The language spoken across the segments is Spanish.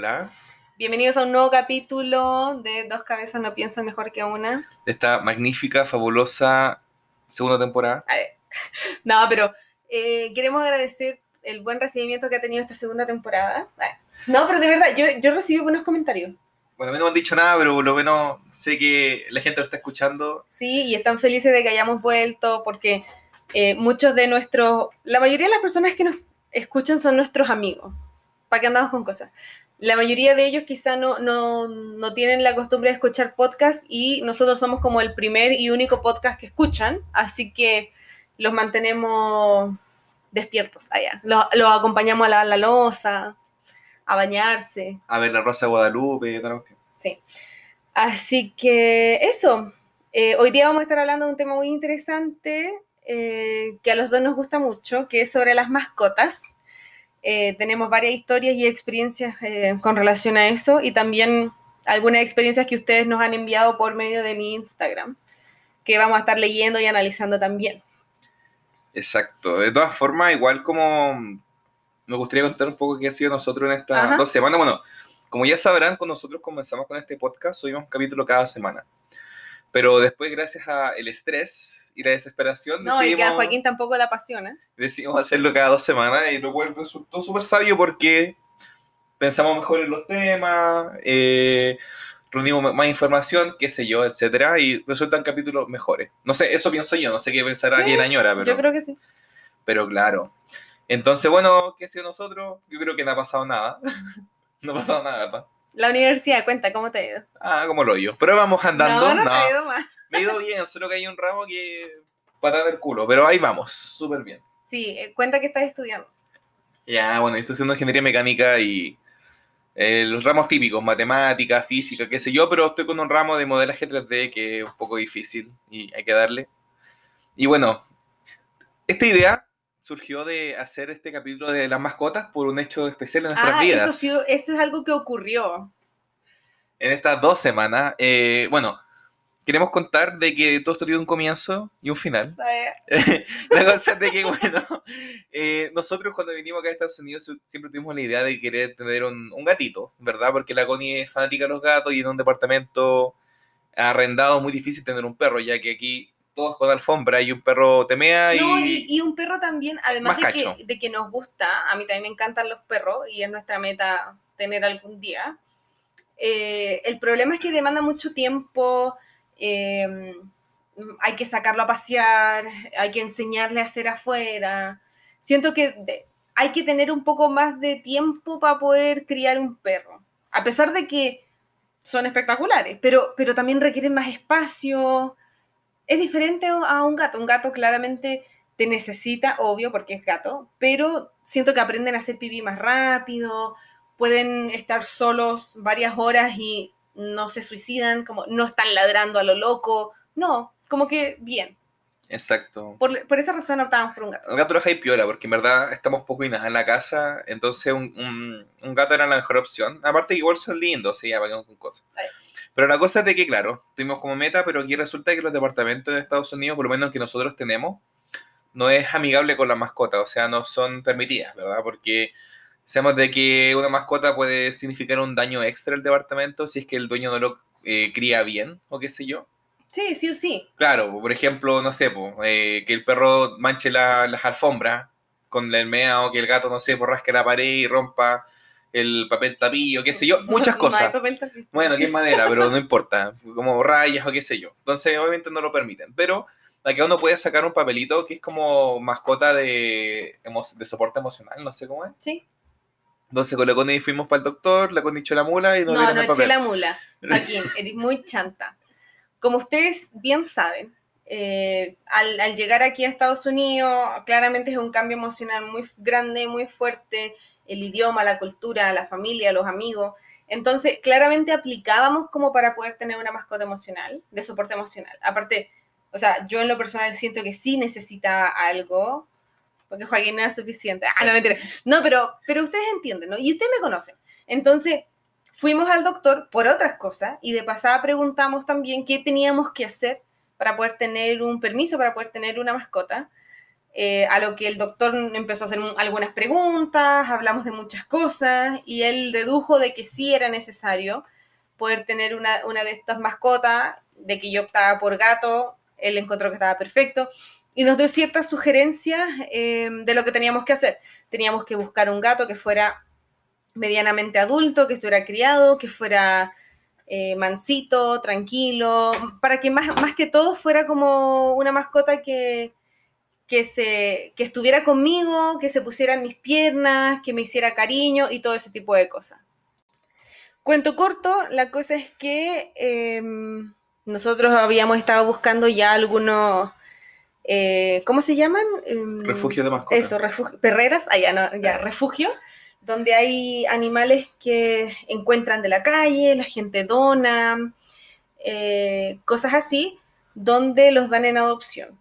Hola. Bienvenidos a un nuevo capítulo de Dos cabezas no piensan mejor que una. De esta magnífica, fabulosa segunda temporada. A ver. No, pero eh, queremos agradecer el buen recibimiento que ha tenido esta segunda temporada. No, pero de verdad, yo, yo recibí buenos comentarios. Bueno, a mí no me han dicho nada, pero por lo menos sé que la gente lo está escuchando. Sí, y están felices de que hayamos vuelto porque eh, muchos de nuestros, la mayoría de las personas que nos escuchan son nuestros amigos. ¿Para qué andamos con cosas? La mayoría de ellos quizá no, no, no tienen la costumbre de escuchar podcast y nosotros somos como el primer y único podcast que escuchan, así que los mantenemos despiertos allá. Los, los acompañamos a lavar la losa, a bañarse. A ver la Rosa de Guadalupe y otra cosa. Sí. Así que eso. Eh, hoy día vamos a estar hablando de un tema muy interesante eh, que a los dos nos gusta mucho, que es sobre las mascotas. Eh, tenemos varias historias y experiencias eh, con relación a eso y también algunas experiencias que ustedes nos han enviado por medio de mi Instagram, que vamos a estar leyendo y analizando también. Exacto. De todas formas, igual como me gustaría contar un poco qué ha sido nosotros en estas Ajá. dos semanas. Bueno, como ya sabrán, con nosotros comenzamos con este podcast, subimos un capítulo cada semana. Pero después, gracias al estrés y la desesperación, No, y que a decidimos, Joaquín tampoco la apasiona. decidimos hacerlo cada dos semanas y lo cual resultó súper sabio porque pensamos mejor en los temas, eh, reunimos más información, qué sé yo, etcétera, y resultan capítulos mejores. No sé, eso pienso yo, no sé qué pensará Sí, aquí en Añora, pero, Yo creo que sí. pero claro. Entonces, bueno, ¿qué ha sido nosotros? Yo creo que no ha pasado nada. no ha pasado nada, ¿verdad? La universidad, cuenta, ¿cómo te ha ido? Ah, como lo yo. Pero vamos andando. no, no, te no. ha ido mal. Me he ido bien, solo que hay un ramo que patada del culo, pero ahí vamos, súper bien. Sí, eh, cuenta que estás estudiando. Ya, bueno, yo estoy haciendo ingeniería mecánica y eh, los ramos típicos, matemática, física, qué sé yo, pero estoy con un ramo de modelaje 3D que es un poco difícil y hay que darle. Y bueno, esta idea surgió de hacer este capítulo de las mascotas por un hecho especial en nuestras Ah, vidas. eso, sí, eso es algo que ocurrió. En estas dos semanas, eh, bueno, queremos contar de que todo esto tiene un comienzo y un final. La cosa es de que, bueno, eh, nosotros cuando vinimos acá a Estados Unidos siempre tuvimos la idea de querer tener un, un gatito, ¿verdad? Porque la Connie es fanática de los gatos y en un departamento arrendado es muy difícil tener un perro, ya que aquí todos con alfombra y un perro temea. No, y, y un perro también, además Más de que, de que nos gusta, a mí también me encantan los perros y es nuestra meta tener algún día. Eh, el problema es que demanda mucho tiempo, eh, hay que sacarlo a pasear, hay que enseñarle a hacer afuera. Siento que de- hay que tener un poco más de tiempo para poder criar un perro, a pesar de que son espectaculares, pero, pero también requieren más espacio. Es diferente a un gato. Un gato claramente te necesita, obvio, porque es gato, pero siento que aprenden a hacer pipí más rápido, pueden estar solos varias horas y no se suicidan, como no están ladrando a lo loco. No, como que bien. Exacto. Por, por esa razón optamos por un gato. Un gato lo y piola, porque en verdad estamos poco y nada en la casa, entonces un, un- un gato era la mejor opción. Aparte igual son lindos, ya para con cosas. Pero la cosa es de que, claro, tuvimos como meta, pero aquí resulta que los departamentos de Estados Unidos, por lo menos el que nosotros tenemos, no es amigable con la mascota, o sea, no son permitidas, ¿verdad? Porque sabemos de que una mascota puede significar un daño extra al departamento si es que el dueño no lo eh, cría bien, o qué sé yo. Sí, sí o sí. Claro, por ejemplo, no sé, po, eh, que el perro manche la- las alfombras con el meao, que el gato, no sé, po, rasque la pared y rompa el papel tapillo, qué sé yo, muchas No cosas. Bueno, que es madera, pero no importa, como rayas o qué sé yo. Entonces, obviamente no lo permiten. Pero acá uno puede sacar un papelito que es como mascota de, de soporte emocional, no sé cómo es. Sí. Entonces, con la Connie fuimos para el doctor, la Connie echó la mula y nos No, dieron no el eché papel. la mula. Aquí, eres muy chanta. Como ustedes bien saben, eh, al, al llegar aquí a Estados Unidos, claramente es un cambio emocional muy grande, muy fuerte. El idioma, la cultura, la familia, los amigos. Entonces, claramente aplicábamos como para poder tener una mascota emocional, de soporte emocional. Aparte, o sea, yo en lo personal siento que sí necesita algo, porque Joaquín no es suficiente. Ah, no. No, pero, pero ustedes entienden, ¿no? Y ustedes me conocen. Entonces, fuimos al doctor por otras cosas y de pasada preguntamos también qué teníamos que hacer para poder tener un permiso, para poder tener una mascota. Eh, a lo que el doctor empezó a hacer algunas preguntas, hablamos de muchas cosas y él dedujo de que sí era necesario poder tener una, una de estas mascotas, de que yo optaba por gato, él encontró que estaba perfecto y nos dio ciertas sugerencias eh, de lo que teníamos que hacer. Teníamos que buscar un gato que fuera medianamente adulto, que estuviera criado, que fuera eh, mansito, tranquilo, para que más, más que todo fuera como una mascota que, que, se, que estuviera conmigo, que se pusiera en mis piernas, que me hiciera cariño y todo ese tipo de cosas. Cuento corto, la cosa es que em, nosotros habíamos estado buscando ya algunos, eh, ¿cómo se llaman? Em, refugio de mascotas. Eso, refugio, perreras, allá no, ya, refugio, donde hay animales que encuentran de la calle, la gente dona, eh, cosas así, donde los dan en adopción.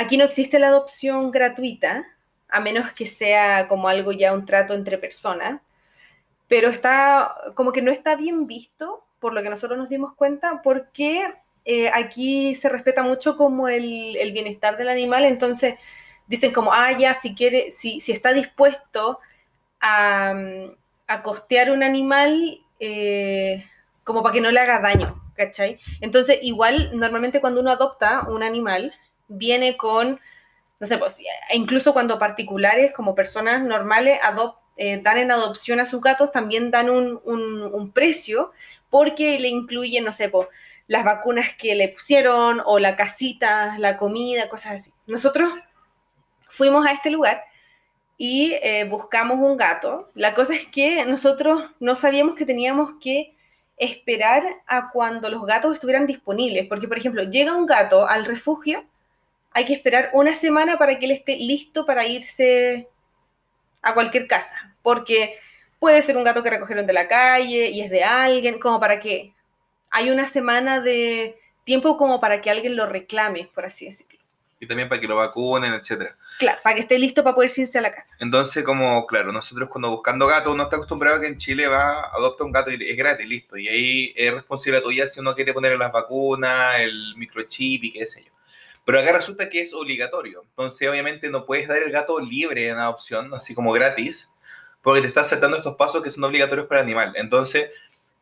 Aquí no existe la adopción gratuita, a menos que sea como algo ya un trato entre personas, pero está como que no está bien visto, por lo que nosotros nos dimos cuenta, porque eh, aquí se respeta mucho como el, bienestar del animal, entonces dicen como, ah, ya, si quiere, si, si está dispuesto a, a costear un animal eh, como para que no le haga daño, ¿cachai? Entonces, igual, normalmente cuando uno adopta un animal, viene con, no sé, pues, incluso cuando particulares, como personas normales, eh, dan en adopción a sus gatos, también dan un, un, un precio porque le incluyen, no sé, pues, las vacunas que le pusieron o la casita, la comida, cosas así. Nosotros fuimos a este lugar y eh, buscamos un gato. La cosa es que nosotros no sabíamos que teníamos que esperar a cuando los gatos estuvieran disponibles, porque por ejemplo, llega un gato al refugio hay que esperar una semana para que él esté listo para irse a cualquier casa, porque puede ser un gato que recogieron de la calle y es de alguien, como para que hay una semana de tiempo como para que alguien lo reclame, por así decirlo. Y también para que lo vacunen, etcétera. Claro, para que esté listo para poder irse a la casa. Entonces, como, claro, nosotros cuando buscando gato, uno está acostumbrado a que en Chile va, adopta un gato y es gratis, listo. Y ahí es responsabilidad tuya si uno quiere ponerle las vacunas, el microchip y qué sé yo. Pero acá resulta que es obligatorio. Entonces, obviamente, no puedes dar el gato libre en adopción, así como gratis, porque te estás saltando estos pasos que son obligatorios para el animal. Entonces,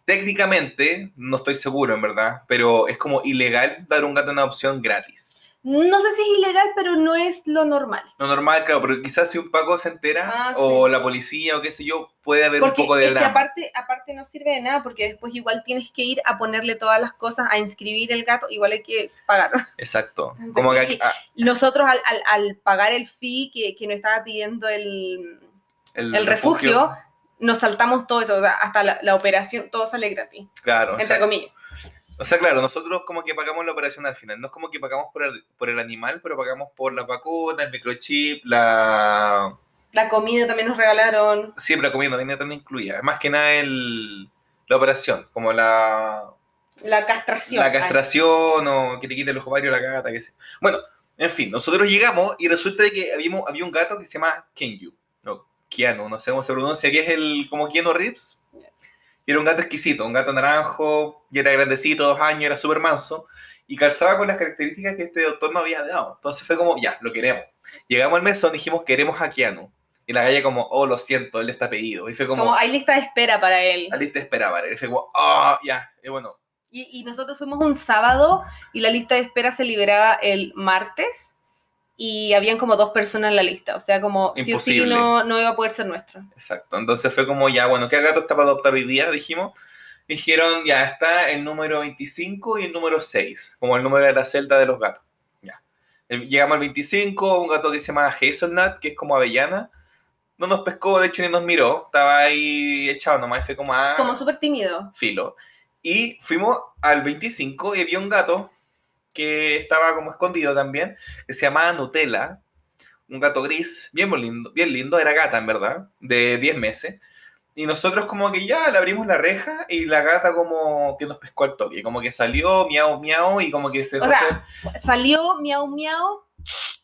técnicamente, no estoy seguro, en verdad, pero es como ilegal dar un gato en adopción gratis. No sé si es ilegal, pero no es lo normal. Lo normal, claro, pero quizás si un Paco se entera, ah, o la policía, o qué sé yo, puede haber un poco de es Que aparte, aparte no sirve de nada, porque después igual tienes que ir a ponerle todas las cosas, a inscribir el gato, igual hay que pagar. Exacto. Como que ah. Nosotros al, al, al, pagar el fee que, que nos estaba pidiendo el, el, refugio, nos saltamos todo eso, o sea, hasta la, la, operación, todo sale gratis. Claro. Entre comillas. O sea, claro, nosotros como que pagamos la operación al final. No es como que pagamos por el, por el animal, pero pagamos por la vacuna, el microchip, la... La comida también nos regalaron. Siempre la comida no viene tan incluida. Más que nada el, la operación, como la... La castración. La castración o que te quite los ovarios a la gata, qué sé. Bueno, en fin, nosotros llegamos y resulta de que había, había un gato que se llama Kenyu. No, Keanu, no sé cómo se pronuncia, que es el como Keanu Reeves era un gato exquisito, un gato naranjo, y era grandecito, dos años, era súper manso, y calzaba con las características que este doctor nos había dado. Entonces fue como, ya, lo queremos. Llegamos al mesón, dijimos, queremos a Keanu. Y la galla como, oh, lo siento, él está pedido. Y fue como... Como hay lista de espera para él. Hay lista de espera para él. Y fue como, oh, ya, y bueno. Y, y nosotros fuimos un sábado y la lista de espera se liberaba el martes y habían como dos personas en la lista, o sea, como si o sí no, no iba a poder ser nuestro. Exacto, entonces fue como ya, bueno, ¿qué gato está para adoptar hoy día? Dijimos, dijeron, ya está el número 25 y el número 6, como el número de la celda de los gatos. Ya. Eh, llegamos al 25, un gato que se llama Hazelnut, que es como avellana. No nos pescó, de hecho ni nos miró, estaba ahí echado nomás, fue como... Ah, como súper tímido. Filo. Y fuimos al 25 y había un gato que estaba como escondido también, que se llamaba Nutella, un gato gris, bien lindo, bien lindo, era gata en verdad, de 10 meses. Y nosotros como que ya le abrimos la reja y la gata como que nos pescó al toque, como que salió miau miau y como que se... O sea, salió miau miau,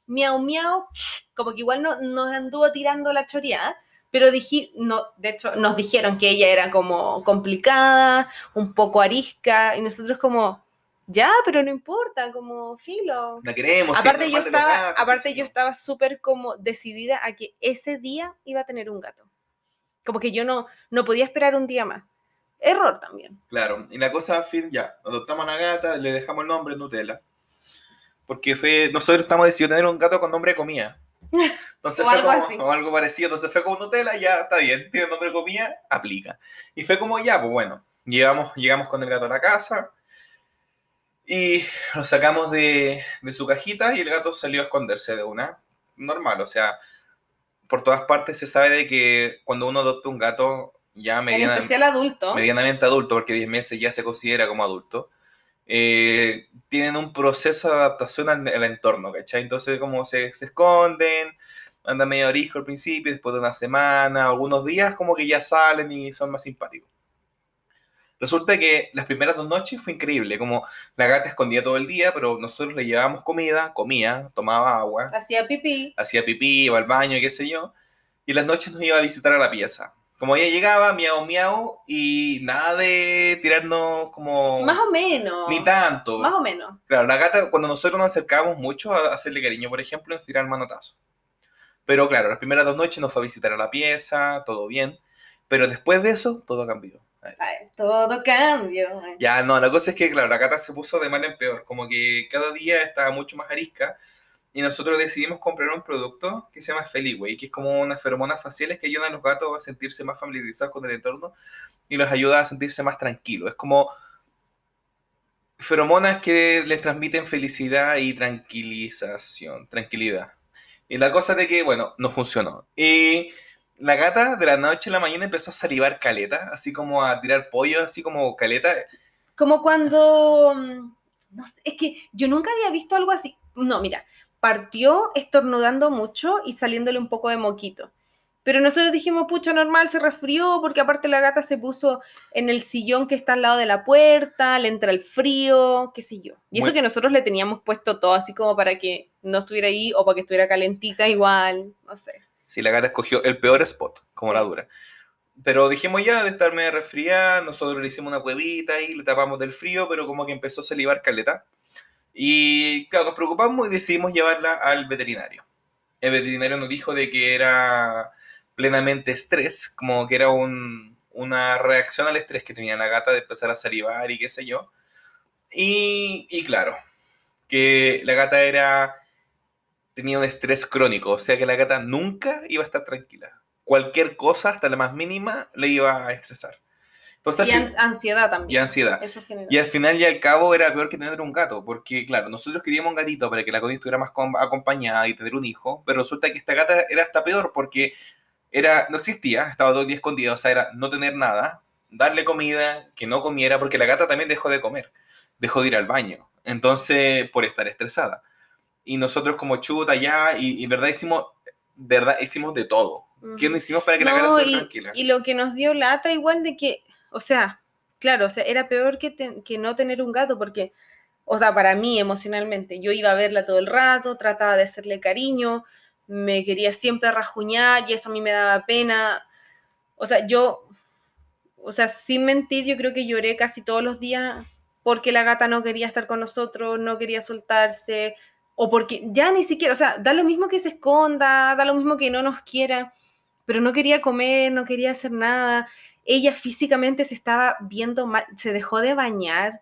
miau miau, como que igual no, nos anduvo tirando la choría, pero dije, no, de hecho nos dijeron que ella era como complicada, un poco arisca, y nosotros como, Ya, pero no importa, como filo. La queremos. Aparte yo los estaba, gatos, aparte yo estaba súper como decidida a que ese día iba a tener un gato. Como que yo no, no podía esperar un día más. Error también. Claro, y la cosa, fin, ya, adoptamos a una gata, le dejamos el nombre Nutella. Porque fue, nosotros estamos decididos tener un gato con nombre de comida. Entonces O fue algo como, así. o algo parecido, entonces fue como Nutella, ya está bien, tiene nombre de comida, aplica. Y fue como ya, pues bueno, llegamos, llegamos con el gato a la casa y lo sacamos de, de su cajita y el gato salió a esconderse de una. Normal, o sea, por todas partes se sabe de que cuando uno adopta un gato ya En mediana- especial adulto. medianamente adulto, porque 10 meses ya se considera como adulto, eh, tienen un proceso de adaptación al, al entorno, ¿cachai? Entonces como se, se esconden, andan medio arisco al principio, después de una semana, algunos días como que ya salen y son más simpáticos. Resulta que las primeras dos noches fue increíble, como la gata escondía todo el día, pero nosotros le llevábamos comida, comía, tomaba agua, Hacía pipí. hacía pipí, iba al baño, qué sé yo, y las noches nos iba a visitar a la pieza. Como ella llegaba, miau, miau, y nada de tirarnos como... Más o menos. Ni tanto. Más o menos. Claro, la gata, cuando nosotros nos acercábamos mucho a hacerle cariño, por ejemplo, nos tirar manotazo. Pero claro, las primeras dos noches nos fue a visitar a la pieza, todo bien. Pero después de eso, todo cambió. Todo cambio. Ya, no, la cosa es que, claro, la gata se puso de mal en peor. Como que cada día estaba mucho más arisca. Y nosotros decidimos comprar un producto que se llama Feliway, que es como unas feromonas faciales que ayudan a los gatos a sentirse más familiarizados con el entorno y los ayuda a sentirse más tranquilos. Es como feromonas que les transmiten felicidad y tranquilización, tranquilidad. Y la cosa de que, bueno, no funcionó. Y la gata de la noche a la mañana empezó a salivar caleta, así como a tirar pollo, así como caleta. Como cuando. mm, No sé, es que yo nunca había visto algo así. No, mira, partió estornudando mucho y saliéndole un poco de moquito. Pero nosotros dijimos, pucha, normal, se resfrió, porque aparte la gata se puso en el sillón que está al lado de la puerta, le entra el frío, qué sé yo. Y eso que nosotros le teníamos puesto todo así como para que no estuviera ahí o para que estuviera calentita igual, no sé. Si la gata escogió el peor spot, como Sí. la dura. Pero dijimos ya de estarme resfriada, nosotros le hicimos una cuevita y le tapamos del frío, pero como que empezó a salivar caleta. Y claro, nos preocupamos y decidimos llevarla al veterinario. El veterinario nos dijo de que era plenamente estrés, como que era un- una reacción al estrés que tenía la gata de empezar a salivar y qué sé yo. Y, y claro, que la gata era tenía un estrés crónico, o sea que la gata nunca iba a estar tranquila. Cualquier cosa, hasta la más mínima, le iba a estresar. Entonces, Y ansiedad también. y ansiedad. Eso. Y al final y al cabo era peor que tener un gato, porque claro, nosotros queríamos un gatito para que la Connie estuviera más com- acompañada y tener un hijo, pero resulta que esta gata era hasta peor porque era, no existía, estaba todo el día escondida, o sea, era no tener nada, darle comida, que no comiera, porque la gata también dejó de comer, dejó de ir al baño, entonces, por estar estresada. Y nosotros como chuta ya, y, y verdad hicimos, de verdad hicimos de todo. ¿Qué Ujú. no hicimos para que la No, gata estuviera y, tranquila? y lo que nos dio lata igual de que, o sea, claro, o sea, era peor que, te- que no tener un gato porque, o sea, para mí emocionalmente, yo iba a verla todo el rato, trataba de hacerle cariño, me quería siempre rajuñar y eso a mí me daba pena. O sea, yo, o sea, sin mentir, yo creo que lloré casi todos los días porque la gata no quería estar con nosotros, no quería soltarse, o porque ya ni siquiera, o sea, da lo mismo que se esconda, da lo mismo que no nos quiera, pero no quería comer, no quería hacer nada. Ella físicamente se estaba viendo mal, se dejó de bañar.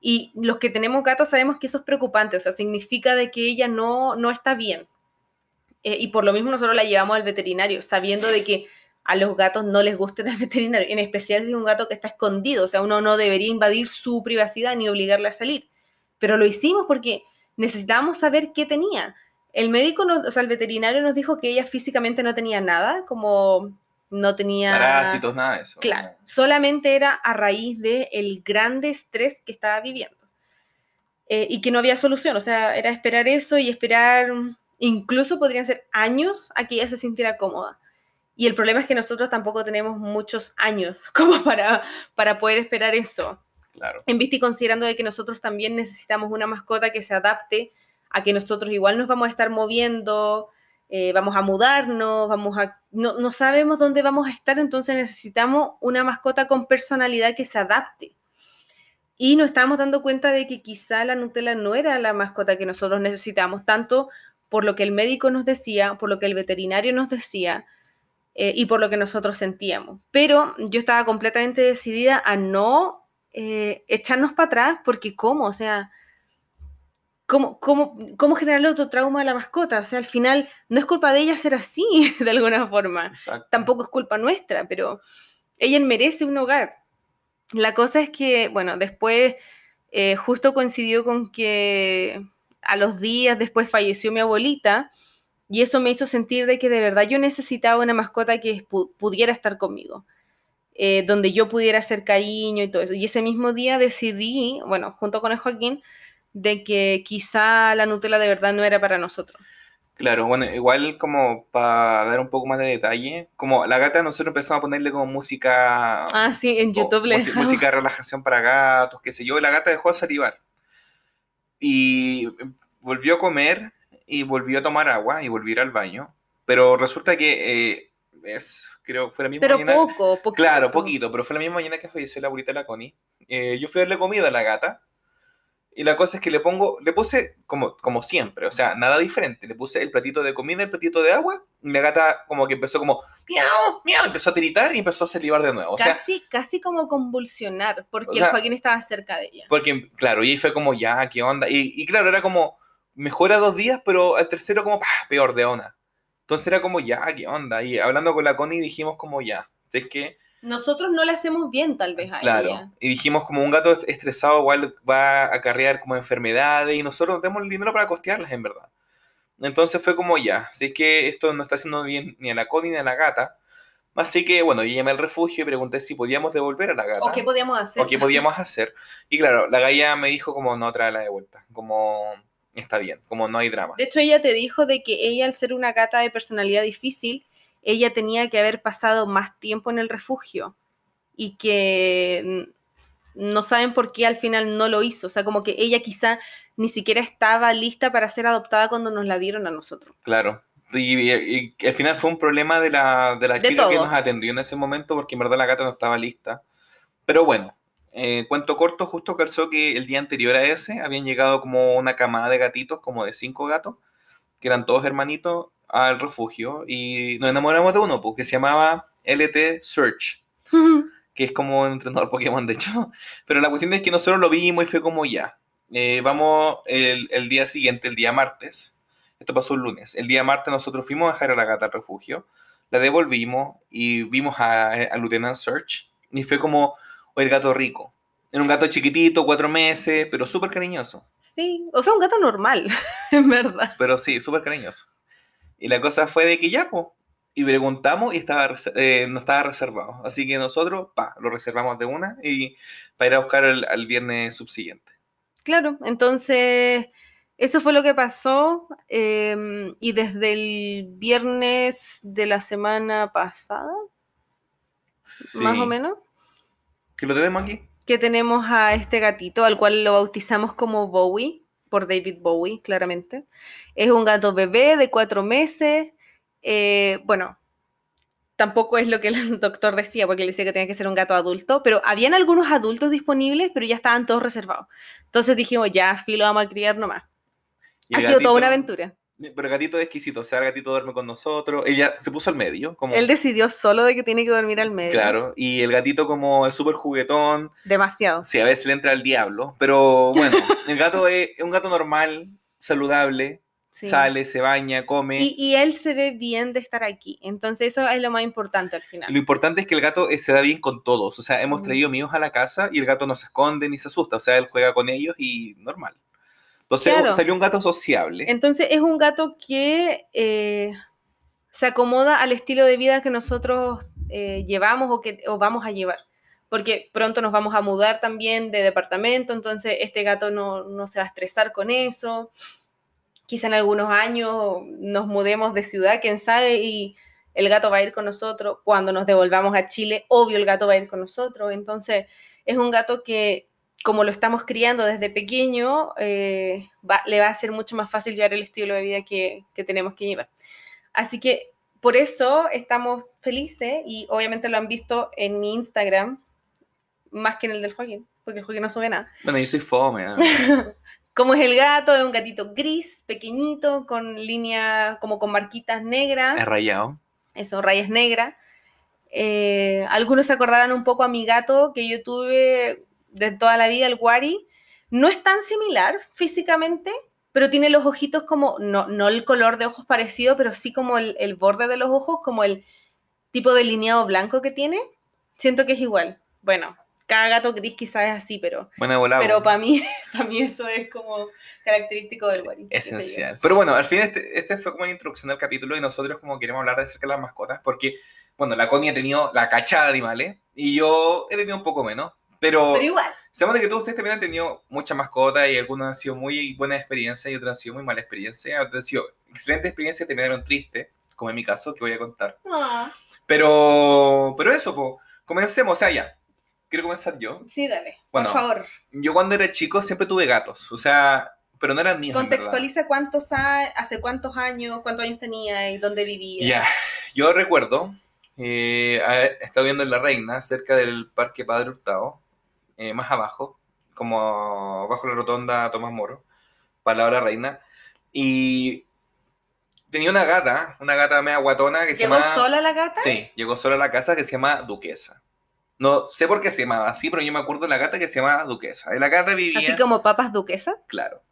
Y los que tenemos gatos sabemos que eso es preocupante, o sea, significa de que ella no, no está bien. Eh, y por lo mismo nosotros la llevamos al veterinario, sabiendo de que a los gatos no les gusta al veterinario, en especial si es un gato que está escondido, o sea, uno no debería invadir su privacidad ni obligarla a salir. Pero lo hicimos porque necesitábamos saber qué tenía. El médico, nos, o sea, el veterinario nos dijo que ella físicamente no tenía nada, como no tenía... Parásitos, nada de eso. Claro, solamente era a raíz del el grande estrés que estaba viviendo. Eh, y que no había solución, o sea, era esperar eso y esperar, incluso podrían ser años a que ella se sintiera cómoda. Y el problema es que nosotros tampoco tenemos muchos años como para, para poder esperar eso. Claro. En vista y considerando de que nosotros también necesitamos una mascota que se adapte a que nosotros igual nos vamos a estar moviendo, eh, vamos a mudarnos, vamos a, no, no sabemos dónde vamos a estar, entonces necesitamos una mascota con personalidad que se adapte. y nos estábamos dando cuenta de que quizá la Nutella no era la mascota que nosotros necesitábamos, tanto por lo que el médico nos decía, por lo que el veterinario nos decía eh, y por lo que nosotros sentíamos. Pero yo estaba completamente decidida a no eh, echarnos para atrás, porque ¿cómo? O sea, ¿cómo, cómo, cómo generarle otro trauma a la mascota? O sea, al final no es culpa de ella ser así, de alguna forma. Tampoco es culpa nuestra, pero ella merece un hogar. La cosa es que, bueno, después eh, justo coincidió con que a los días después falleció mi abuelita y eso me hizo sentir de que de verdad yo necesitaba una mascota que pudiera estar conmigo, eh, donde yo pudiera hacer cariño y todo eso. Y ese mismo día decidí, bueno, junto con el Joaquín, de que quizá la Nutella de verdad no era para nosotros. Claro, bueno, igual como para dar un poco más de detalle, como la gata nosotros empezamos a ponerle como música... Ah, sí, en YouTube le Música de relajación para gatos, qué sé yo, y la gata dejó de salivar. Y volvió a comer y volvió a tomar agua y volvió a ir al baño, pero resulta que eh, es, creo, fue la misma pero poco, poquito. Claro, poquito, pero fue la misma mañana que falleció la abuelita de la Connie. Eh, yo fui a darle comida a la gata y la cosa es que le pongo, le puse como, como siempre, o sea, nada diferente. Le puse el platito de comida, el platito de agua, y la gata como que empezó como, miau, miau, empezó a tiritar y empezó a salivar de nuevo. O casi, casi como convulsionar, porque el Joaquín estaba cerca de ella. Porque, claro, y ahí fue como, ya, ¿qué onda? Y, y claro, era como, mejora dos días, pero al tercero como, peor de onda. Entonces era como, ya, ¿qué onda? Y hablando con la Connie dijimos como, ya, es que nosotros no le hacemos bien tal vez a claro. Y dijimos como un gato estresado igual va a acarrear como enfermedades y nosotros tenemos el dinero para costearlas en verdad. Entonces fue como ya, así que esto no está haciendo bien ni a la Connie ni a la gata. Así que bueno, yo llamé al refugio y pregunté si podíamos devolver a la gata. O qué podíamos hacer. O qué podíamos hacer. Y claro, la galla me dijo como no tráela de vuelta, como está bien, como no hay drama. De hecho ella te dijo de que ella al ser una gata de personalidad difícil, ella tenía que haber pasado más tiempo en el refugio y que no saben por qué al final no lo hizo. O sea, como que ella quizá ni siquiera estaba lista para ser adoptada cuando nos la dieron a nosotros. Claro. Y, al final fue un problema de la, de la chica que nos atendió en ese momento porque en verdad la gata no estaba lista. Pero bueno, eh, cuento corto, justo calzó que el día anterior a ese habían llegado como una camada de gatitos, como de cinco gatos, que eran todos hermanitos, al refugio y nos enamoramos de uno, porque se llamaba LT Search, que es como un entrenador Pokémon, de hecho. Pero la cuestión es que nosotros lo vimos y fue como ya. Eh, vamos el, el, día siguiente, el día martes. Esto pasó el lunes. El día martes nosotros fuimos a dejar a la gata al refugio, la devolvimos y vimos a, a Lieutenant Search. Y fue como el gato rico. Era un gato chiquitito, cuatro meses, pero súper cariñoso. Sí, o sea, un gato normal, en verdad. Pero sí, súper cariñoso. Y la cosa fue de que ya, y preguntamos y estaba, eh, no estaba reservado. Así que nosotros, pa, lo reservamos de una y para ir a buscar el, al viernes subsiguiente. Claro, entonces eso fue lo que pasó em, y desde el viernes de la semana pasada, más o menos. ¿Que lo tenemos aquí? Que tenemos a este gatito, al cual lo bautizamos como Bowie por David Bowie, claramente. Es un gato bebé de cuatro meses. Eh, bueno, tampoco es lo que el doctor decía, porque él decía que tenía que ser un gato adulto, pero habían algunos adultos disponibles, pero ya estaban todos reservados. Entonces dijimos, ya, filo, vamos a criar nomás. Ha sido toda una aventura. Pero el gatito es exquisito, o sea, el gatito duerme con nosotros. Ella se puso al medio. Como... Él decidió solo de que tiene que dormir al medio. Claro, y el gatito como es súper juguetón. Demasiado. Sí, a veces le entra al diablo, pero bueno, el gato es, un gato normal, saludable, sale, se baña, come. Y, él se ve bien de estar aquí, entonces eso es lo más importante al final. Lo importante es que el gato eh, se da bien con todos, o sea, hemos traído amigos a la casa y el gato no se esconde ni se asusta, o sea, él juega con ellos y normal. Entonces salió un gato sociable. Entonces es un gato que eh, se acomoda al estilo de vida que nosotros eh, llevamos o que vamos a llevar. Porque pronto nos vamos a mudar también de departamento, entonces este gato no, no se va a estresar con eso. Quizá en algunos años nos mudemos de ciudad, quién sabe, y el gato va a ir con nosotros. Cuando nos devolvamos a Chile, obvio el gato va a ir con nosotros. Entonces es un gato que como lo estamos criando desde pequeño, eh, le va a ser mucho más fácil llevar el estilo de vida que, tenemos que llevar. Así que por eso estamos felices y obviamente lo han visto en mi Instagram más que en el del Joaquín. porque Joaquín no sube nada. Bueno, yo soy fome. ¿eh? ¿Cómo es el gato? Es un gatito gris, pequeñito, con línea, como con marquitas negras. Es rayado. Eso, rayas negras. Eh, algunos se acordarán un poco a mi gato que yo tuve de toda la vida, el Wari. No es tan similar físicamente, pero tiene los ojitos como, no, no el color de ojos parecido, pero sí como el, el borde de los ojos, como el tipo delineado blanco que tiene. Siento que es igual. Bueno, cada gato gris quizás es así, pero, Buena volada. pero para mí, para mí eso es como característico del Wari. Esencial. Pero bueno, al fin este, este fue como la introducción del capítulo y nosotros como queremos hablar de acerca de las mascotas porque, bueno, la Connie ha tenido la cachada de animales y yo he tenido un poco menos. Pero, Pero igual. sabemos de que todos ustedes también han tenido muchas mascotas y algunos han sido muy buenas experiencias y otros han sido muy malas experiencias. Otros han sido excelentes experiencias que terminaron tristes, como en mi caso, que voy a contar. Ah, Pero, pero eso, pues, comencemos, o sea, ya. Quiero comenzar yo. sí, dale. Bueno, por favor. Yo cuando era chico siempre tuve gatos, o sea, pero no eran míos. Contextualiza cuántos a- hace cuántos años, cuántos años tenía y dónde vivía. Ya, yo recuerdo, eh, estaba viendo en La Reina, cerca del Parque Padre Hurtado, eh, más abajo, como bajo la rotonda Tomás Moro, para la hora Reina, y tenía una gata, una gata media guatona que se ¿Llegó llama... sola la gata? Sí, llegó sola a la casa que se llama Duquesa. No sé por qué se llamaba así, pero yo me acuerdo de la gata que se llamaba Duquesa. La gata vivía, Así como papas duquesa. claro.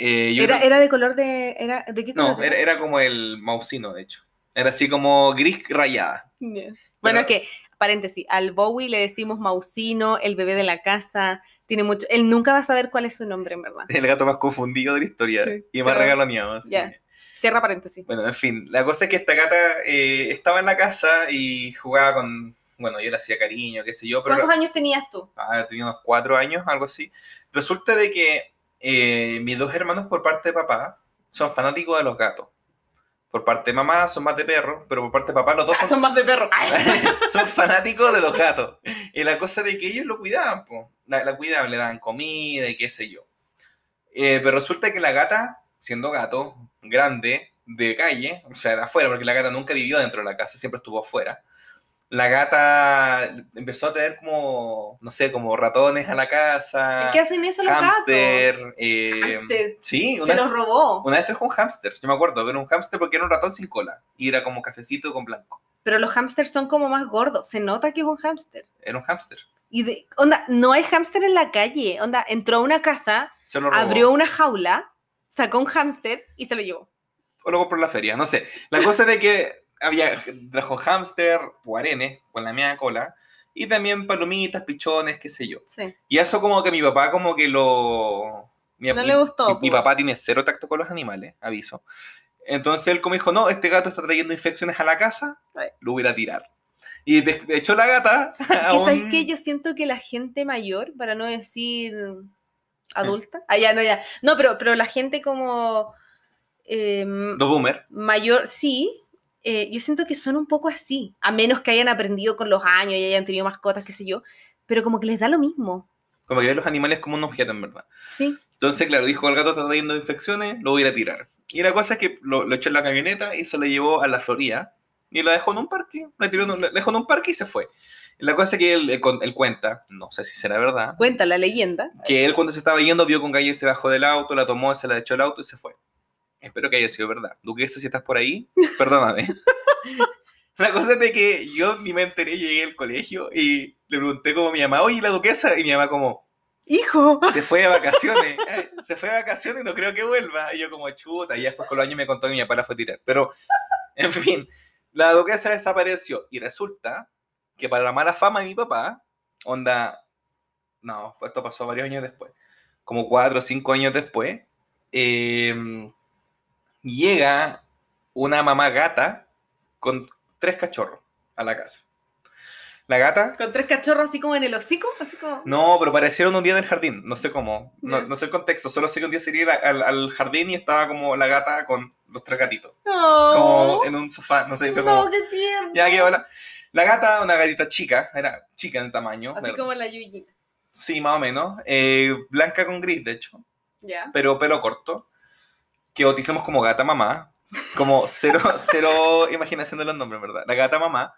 Eh, yo Era, creo- era de color de. Era, ¿De qué color? No, era, era como el mausino, de hecho. Era así como gris rayada. Yeah. Bueno, es que, paréntesis, al Bowie le decimos Mausino, el bebé de la casa. Tiene mucho. Él nunca va a saber cuál es su nombre, en verdad. El gato más confundido de la historia Sí, y más regaloneado. Ya. Cierra paréntesis. Bueno, en fin, la cosa es que esta gata eh, estaba en la casa y jugaba con. Bueno, yo le hacía cariño, qué sé yo, pero ¿Cuántos años tenías tú? ah, tenía unos cuatro años, algo así. Resulta de que eh, mis dos hermanos por parte de papá son fanáticos de los gatos. Por parte de mamá son más de perros, pero por parte de papá los dos Ah, son son más de perro. son fanáticos de los gatos. Y la cosa de que ellos lo cuidaban, po. La, la cuidaban, le daban comida y qué sé yo. Eh, pero resulta que la gata, siendo gato, grande, de calle, o sea, de afuera, porque la gata nunca vivió dentro de la casa, siempre estuvo afuera. La gata empezó a tener como, no sé, como ratones a la casa, ¿Qué hacen eso los gatos? hámster. eh, Hámster. Sí, Se los robó. una vez trajo un hámster, yo me acuerdo, pero un hámster porque era un ratón sin cola y era como cafecito con blanco. Pero los hámsters son como más gordos. Se nota que es un hámster. Era un hámster. Y de, onda, no hay hámster en la calle. Onda, entró a una casa, Se lo robó. abrió una jaula, sacó un hámster y se lo llevó. o lo compró en la feria, no sé. La cosa es de que había, trajo hámster, guarenes, con la media cola, y también palomitas, pichones, qué sé yo. Sí. Y eso como que mi papá como que lo... mi- No le gustó, Mi, mi po. papá tiene cero tacto con los animales, aviso. Entonces él como dijo, no, este gato está trayendo infecciones a la casa, Ay. lo hubiera a tirar. Y de hecho la gata... Aún- sabes que yo siento que la gente mayor, para no decir adulta, ah, ya, no, ya, no, pero, pero la gente como em, Los boomer. mayor, sí, eh, yo siento que son un poco así, a menos que hayan aprendido con los años y hayan tenido mascotas, qué sé yo, pero como que les da lo mismo, Como que ve los animales como un objeto, en verdad. sí. Entonces, claro, dijo el gato está trayendo infecciones, lo voy a ir a tirar. Y la cosa es que lo, lo echó en la camioneta y se lo llevó a la Florida y la dejó en un parque. La tiró en un- la dejó en un parque y se fue. La cosa es que él, él con- él cuenta, no sé si será verdad, Cuenta la leyenda. que él cuando se estaba yendo vio con Galle se bajó del auto, la tomó, se la echó al auto y se fue. Espero que haya sido verdad. Duquesa, si estás por ahí, perdóname. La cosa es de que yo ni me enteré, llegué al colegio y le pregunté como a mi mamá, oye, ¿y la duquesa? Y mi mamá como, Hijo. se fue de vacaciones, eh, se fue de vacaciones y no creo que vuelva. Y yo como chuta, y después con los años me contó que mi papá la fue a tirar. Pero, en fin, la duquesa desapareció y resulta que para la mala fama de mi papá, onda, no, esto pasó varios años después, como cuatro o cinco años después, eh, llega una mamá gata con tres cachorros a la casa. La gata Con tres cachorros así como en el hocico, así como... no, pero parecieron un día en el jardín. No sé cómo. No, no sé el contexto. Solo sé que un día salí al, al- al jardín y estaba como la gata con los tres gatitos. Como en un sofá. No sé. Fue no, como. qué tierno. Ya que hola. La gata, una gatita chica. Era chica en tamaño. Así como la Yuyi. Sí, más o menos. eh, blanca con gris, de hecho. Ya. Pero pelo corto. Que bautizamos como gata mamá. Como cero, cero imaginación de los nombres, ¿verdad? La gata mamá.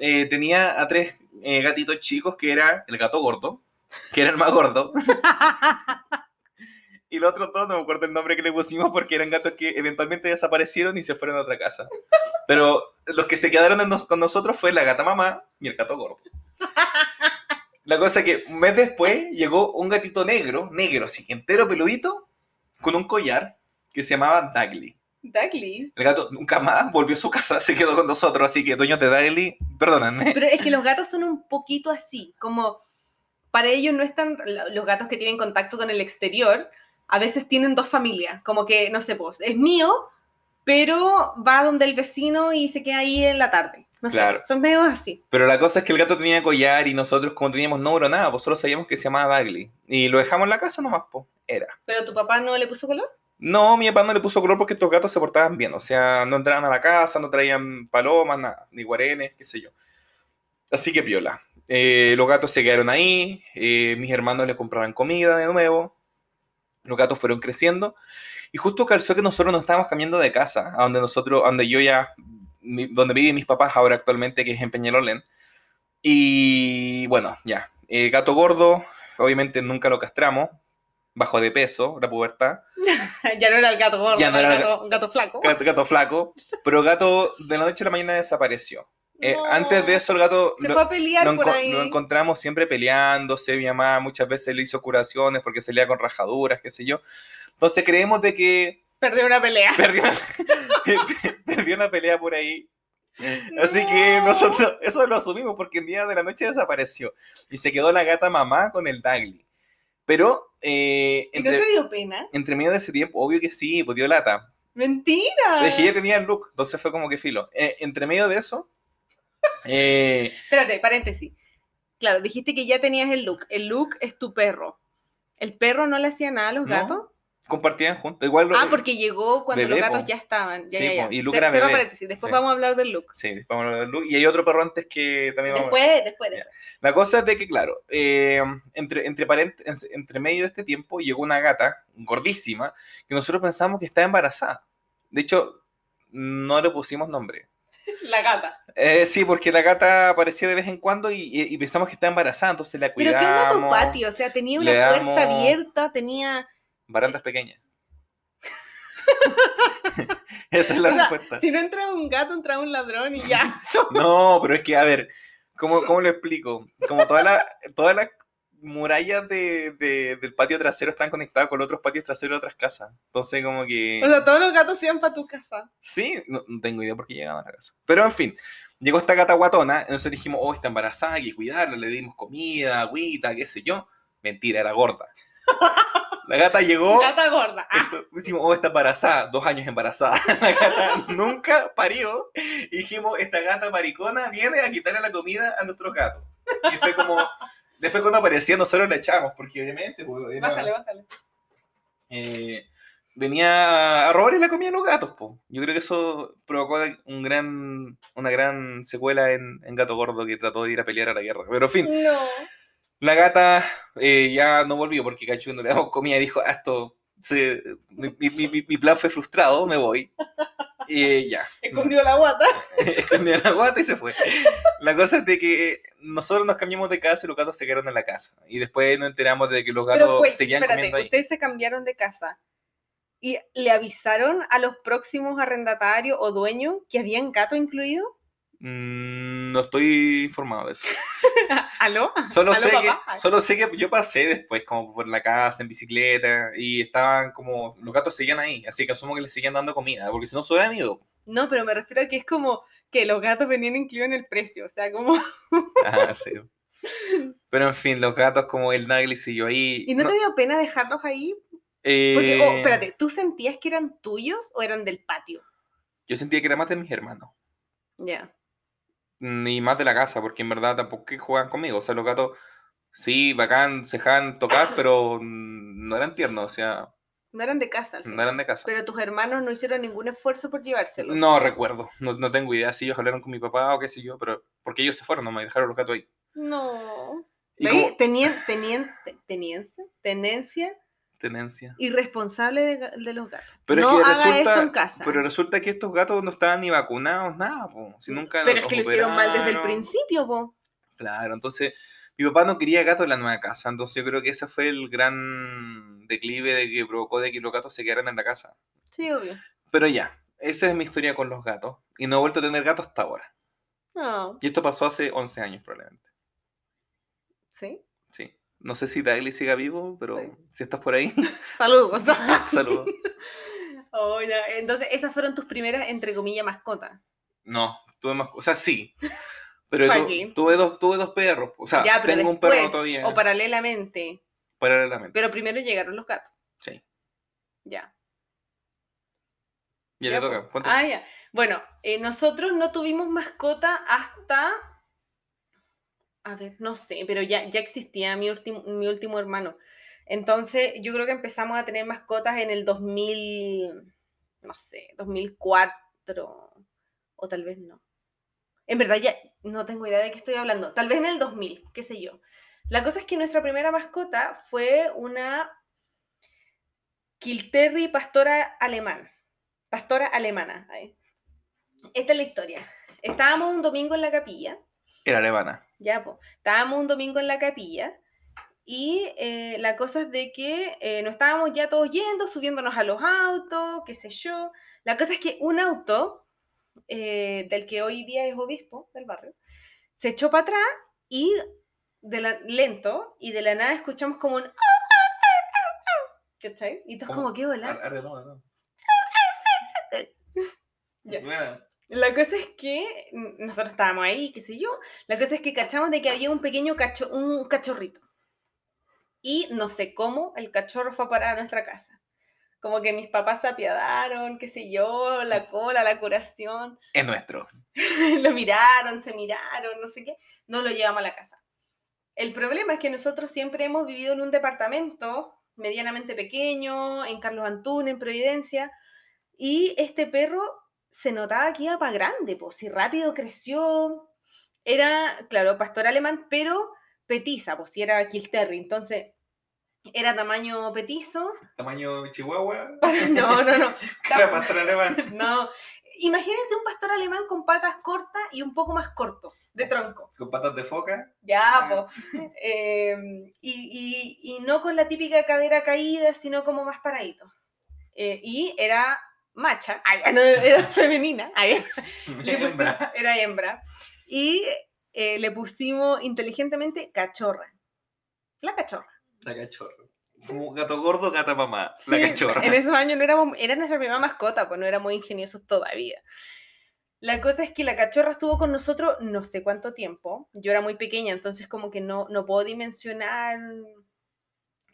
eh, tenía a tres eh, gatitos chicos que era el gato gordo, que era el más gordo. y los otros dos, no me acuerdo el nombre que le pusimos porque eran gatos que eventualmente desaparecieron y se fueron a otra casa. Pero los que se quedaron nos- con nosotros fue la gata mamá y el gato gordo. La cosa es que un mes después llegó un gatito negro, negro, así que entero peludito, con un collar que se llamaba Dagley. Dagly. El gato nunca más volvió a su casa, se quedó con nosotros, así que dueños de Dagley, perdónenme. Pero es que los gatos son un poquito así, como para ellos no están, los gatos que tienen contacto con el exterior, a veces tienen dos familias, como que, no sé, pues, es mío, pero va donde el vecino y se queda ahí en la tarde. No Claro. sé, son medio así. Pero la cosa es que el gato tenía collar y nosotros como teníamos número nada, pues solo sabíamos que se llamaba Dagley. Y lo dejamos en la casa nomás, pues, era. ¿Pero tu papá no le puso color? No, mi papá no le puso color porque estos gatos se portaban bien. O sea, no entraban a la casa, no traían palomas, ni guarenes, qué sé yo. Así que piola. Eh, los gatos se quedaron ahí, eh, mis hermanos les compraban comida de nuevo, los gatos fueron creciendo y justo calzó que nosotros nos estábamos cambiando de casa, a donde nosotros, donde yo ya, donde viven mis papás ahora actualmente, que es en Peñalolén. Y bueno, ya, eh, gato gordo, obviamente nunca lo castramos, bajo de peso, la pubertad. ya no era el gato gordo, Ya no era el gato, gato flaco. Gato, gato flaco, pero gato de la noche a la mañana desapareció. Eh, No. Antes de eso el gato Se lo, fue a pelear lo por ahí. lo encontramos siempre peleándose, mi mamá muchas veces le hizo curaciones porque salía con rajaduras, qué sé yo. Entonces creemos de que Perdió una pelea. perdió, perdió una pelea por ahí. Así que No. nosotros eso lo asumimos porque el día de la noche desapareció y se quedó la gata mamá con el Dagley. Pero eh, ¿Y no entre, te dio pena? entre medio de ese tiempo, obvio que sí, pues dio lata. ¡Mentira! Es que ya tenía el look, entonces fue como que filo. Eh, entre medio de eso, eh, Espérate, paréntesis. Claro, dijiste que ya tenías el look. El look es tu perro. ¿El perro no le hacía nada a los No, gatos? Compartían juntos. Igual lo- Ah, porque llegó cuando bebé, los gatos po. ya estaban. Ya, Sí, ya, ya. y Luke Ce- era cierro bebé. paréntesis. Después Sí. vamos a hablar del look. Sí, después vamos a hablar del look. Y hay otro perro antes que también vamos a Después, después, después. La cosa es de que, claro, eh, entre, entre, parent- en- entre medio de este tiempo llegó una gata gordísima que nosotros pensamos que estaba embarazada. De hecho, no le pusimos nombre. La gata. Eh, sí, porque la gata aparecía de vez en cuando y, y- y pensamos que estaba embarazada, entonces la Pero qué cuidamos. gato patio, o sea, tenía una puerta damos- abierta, tenía... Barandas pequeñas. Esa es la O sea, respuesta. si no entraba un gato, entraba un ladrón y ya. No, pero es que, a ver, ¿cómo, cómo lo explico? Como todas las todas las murallas de, de- del patio trasero están conectadas con otros patios traseros de otras casas. Entonces, como que... O sea, todos los gatos iban para tu casa. Sí, no, no tengo idea por qué llegaban a la casa. Pero, en fin, llegó esta gata guatona, entonces dijimos, oh, está embarazada, hay que cuidarla, le dimos comida, agüita, qué sé yo. Mentira, era gorda. La gata llegó... Gata gorda. Ah, Esto- Decimos, oh, está embarazada, dos años embarazada. La gata nunca parió. Y dijimos, esta gata maricona viene a quitarle la comida a nuestros gatos. Y fue como, después cuando aparecía nosotros la echamos, porque obviamente pues, era- bájale, bájale. eh, venía a robarle la comida a los gatos. po. Yo creo que eso provocó un gran, una gran secuela en, en Gato Gordo que trató de ir a pelear a la guerra. Pero en fin, No. La gata eh, ya no volvió porque Cacho cuando le damos comida dijo, "Ah, esto, se- mi, mi- mi- mi plan fue frustrado, me voy. Y ya, Escondió la guata. escondió la guata y se fue. La cosa es de que nosotros nos cambiamos de casa y los gatos se quedaron en la casa. Y después nos enteramos de que los gatos Pero, pues, seguían espérate, comiendo ahí. ustedes se cambiaron de casa. ¿Y le avisaron a los próximos arrendatarios o dueños que habían gato incluido? Mm, no estoy informado de eso. ¿Aló? Solo ¿Aló, sé, que, solo sé que yo pasé después como por la casa en bicicleta y estaban como, los gatos seguían ahí, así que asumo que les seguían dando comida, porque si no se hubieran ido. No, pero me refiero a que es como que los gatos venían incluidos en el precio. O sea, como. Ajá, sí. Pero en fin, los gatos como el Nagli siguió ahí. ¿Y no, No, te dio pena dejarlos ahí? eh, Porque, oh, espérate, ¿tú sentías que eran tuyos o eran del patio? Yo sentía que era más de mis hermanos. Ya. Ni más de la casa, porque en verdad tampoco juegan conmigo. O sea, los gatos, sí, bacán, se dejan tocar, pero no eran tiernos, o sea, No eran de casa. no eran de casa. Pero tus hermanos no hicieron ningún esfuerzo por llevárselos. No recuerdo, no, no tengo idea si ellos hablaron con mi papá o qué sé yo, pero porque ellos se fueron, no me dejaron los gatos ahí. No. Tenían, tenían, teniencia, tenencia Tenencia. irresponsable de, los gatos. Pero no es que haga resulta, esto en casa. Pero resulta que estos gatos no estaban ni vacunados, nada, po. Si nunca Pero es que lo hicieron mal desde el principio, po. Claro, entonces Mi papá no quería gato en la nueva casa, entonces yo creo que ese fue el gran declive de que provocó de que los gatos se quedaran en la casa. Sí, obvio. Pero ya, esa es mi historia con los gatos. Y no he vuelto a tener gato hasta ahora. No, Y esto pasó hace 11 años probablemente. sí. Sí. No sé si Daily siga vivo, pero Sí. si estás por ahí, Saludos. saludos. Oh, ya. Entonces, esas fueron tus primeras, entre comillas, mascotas. No, tuve más O sea, sí. Pero ¿Pa' tu- tuve, dos, tuve dos perros. O sea, ya, pero tengo un después, perro todavía. o paralelamente. Paralelamente. Pero primero llegaron los gatos. Sí. Ya. Ya, Ya, te toca. ponte. Ah, ya. Bueno, eh, nosotros no tuvimos mascota hasta. A ver, no sé, pero ya, ya existía mi, mi último hermano. Entonces, yo creo que empezamos a tener mascotas en el 2000, no sé, 2004, o tal vez no. En verdad, ya no tengo idea de qué estoy hablando. Tal vez en el 2000, qué sé yo. La cosa es que nuestra primera mascota fue una Kilterry pastora alemán. Pastora alemana. Esta es la historia. Estábamos un domingo en la capilla, Era alemana. ya, pues, estábamos un domingo en la capilla y eh, la cosa es de que eh, nos estábamos ya todos yendo, subiéndonos a los autos, qué sé yo. La cosa es que un auto, eh, del que hoy día es obispo del barrio, se echó para atrás y de la, lento y de la nada escuchamos como un... ¿Cachai? Y todos como, ¿qué volar? Ar- arde, no, no. Ya. Bueno, La cosa es que nosotros estábamos ahí, qué sé yo. La cosa es que cachamos de que había un pequeño cacho, un cachorrito. Y no sé cómo el cachorro fue a parar a nuestra casa. Como que mis papás se apiadaron, qué sé yo, la cola, la curación. es nuestro. lo miraron, se miraron, no sé qué. No lo llevamos a la casa. El problema es que nosotros siempre hemos vivido en un departamento medianamente pequeño, en Carlos Antún, en Providencia. Y este perro se notaba que iba para grande, pues, si rápido creció. Era, claro, pastor alemán, pero petiza, pues, si era Kilterry. Entonces, era tamaño petizo. Tamaño chihuahua. No, no, no. Cara pastor alemán. No. Imagínense un pastor alemán con patas cortas y un poco más corto, de tronco. Con patas de foca. Ya, pues. y, y- y no con la típica cadera caída, sino como más paradito. Eh, y era macha, ah, ya, no, era femenina, ah, ya. Le pusimos- Hembra. era hembra. Y eh, le pusimos inteligentemente cachorra. La cachorra. La cachorra. Como gato gordo, gata mamá. Sí, La cachorra. En esos años no éramos, era nuestra primera mascota, pues no éramos ingeniosos todavía. La cosa es que la cachorra estuvo con nosotros no sé cuánto tiempo. Yo era muy pequeña, entonces como que no, no puedo dimensionar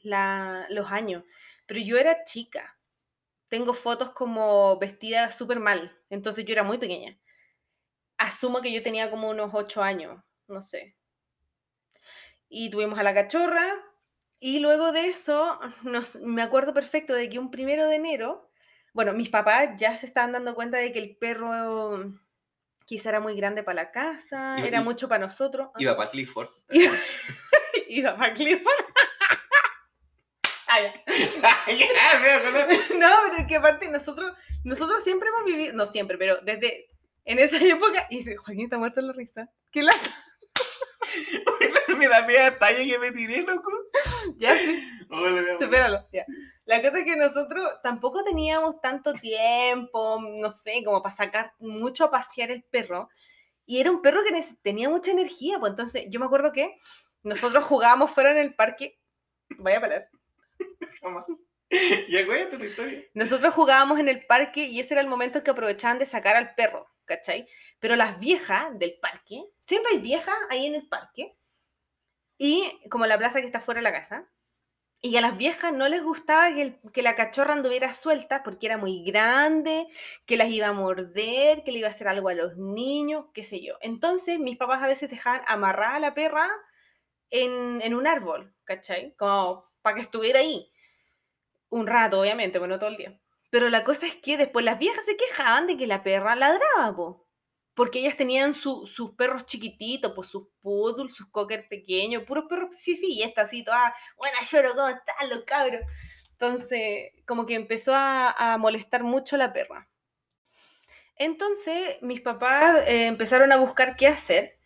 la- los años. Pero yo era chica. Tengo fotos como vestida súper mal. Entonces yo era muy pequeña. Asumo que yo tenía como unos ocho años, no sé. Y tuvimos a la cachorra. Y luego de eso, nos, me acuerdo perfecto de que un primero de enero, bueno, mis papás ya se estaban dando cuenta de que el perro quizá era muy grande para la casa, Iba- era mucho para nosotros. Iba para Clifford. Iba, iba para Clifford. Ah, ya. Ya, me acordé. No, pero es que aparte nosotros, nosotros siempre hemos vivido, no siempre, pero desde en esa época, y dice, Joaquín está muerto en la risa. ¿Qué la? Me da miedo talla que me tiré, loco. Ya, sí. Hola, amor. Supéralo, ya. La cosa es que nosotros tampoco teníamos tanto tiempo, no sé, como para sacar mucho a pasear el perro. Y era un perro que tenía mucha energía, pues entonces yo me acuerdo que nosotros jugábamos fuera en el parque. Vaya a parar. Jamás. Ya tu historia. Nosotros jugábamos en el parque y ese era el momento que aprovechaban de sacar al perro, ¿cachai? Pero las viejas del parque, siempre hay viejas ahí en el parque, y como la plaza que está fuera de la casa, y a las viejas no les gustaba que, el- que la cachorra anduviera suelta porque era muy grande, que las iba a morder, que le iba a hacer algo a los niños, qué sé yo. Entonces mis papás a veces dejaban amarrada a la perra en, en un árbol, ¿cachai? Como para que estuviera ahí. Un rato, obviamente, bueno, todo el día. Pero la cosa es que después las viejas se quejaban de que la perra ladraba, po. Porque ellas tenían su- sus perros chiquititos, pues sus poodles, sus cocker pequeños, puros perros fifi, y esta así toda, buena lloro, ¿cómo están los cabros? Entonces, como que empezó a, a molestar mucho la perra. Entonces, mis papás eh, empezaron a buscar qué hacer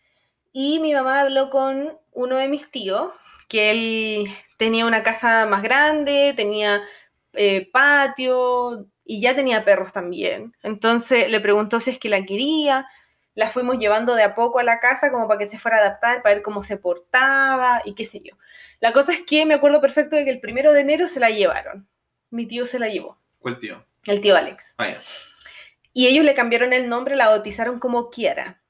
Y mi mamá habló con uno de mis tíos, que él tenía una casa más grande, tenía eh, patio y ya tenía perros también. Entonces le preguntó si es que la quería. La fuimos llevando de a poco a la casa como para que se fuera a adaptar, para ver cómo se portaba y qué sé yo. La cosa es que me acuerdo perfecto de que el primero de enero se la llevaron. Mi tío se la llevó. ¿Cuál tío? El tío Alex. Ah. Y ellos le cambiaron el nombre, la bautizaron como Kiara.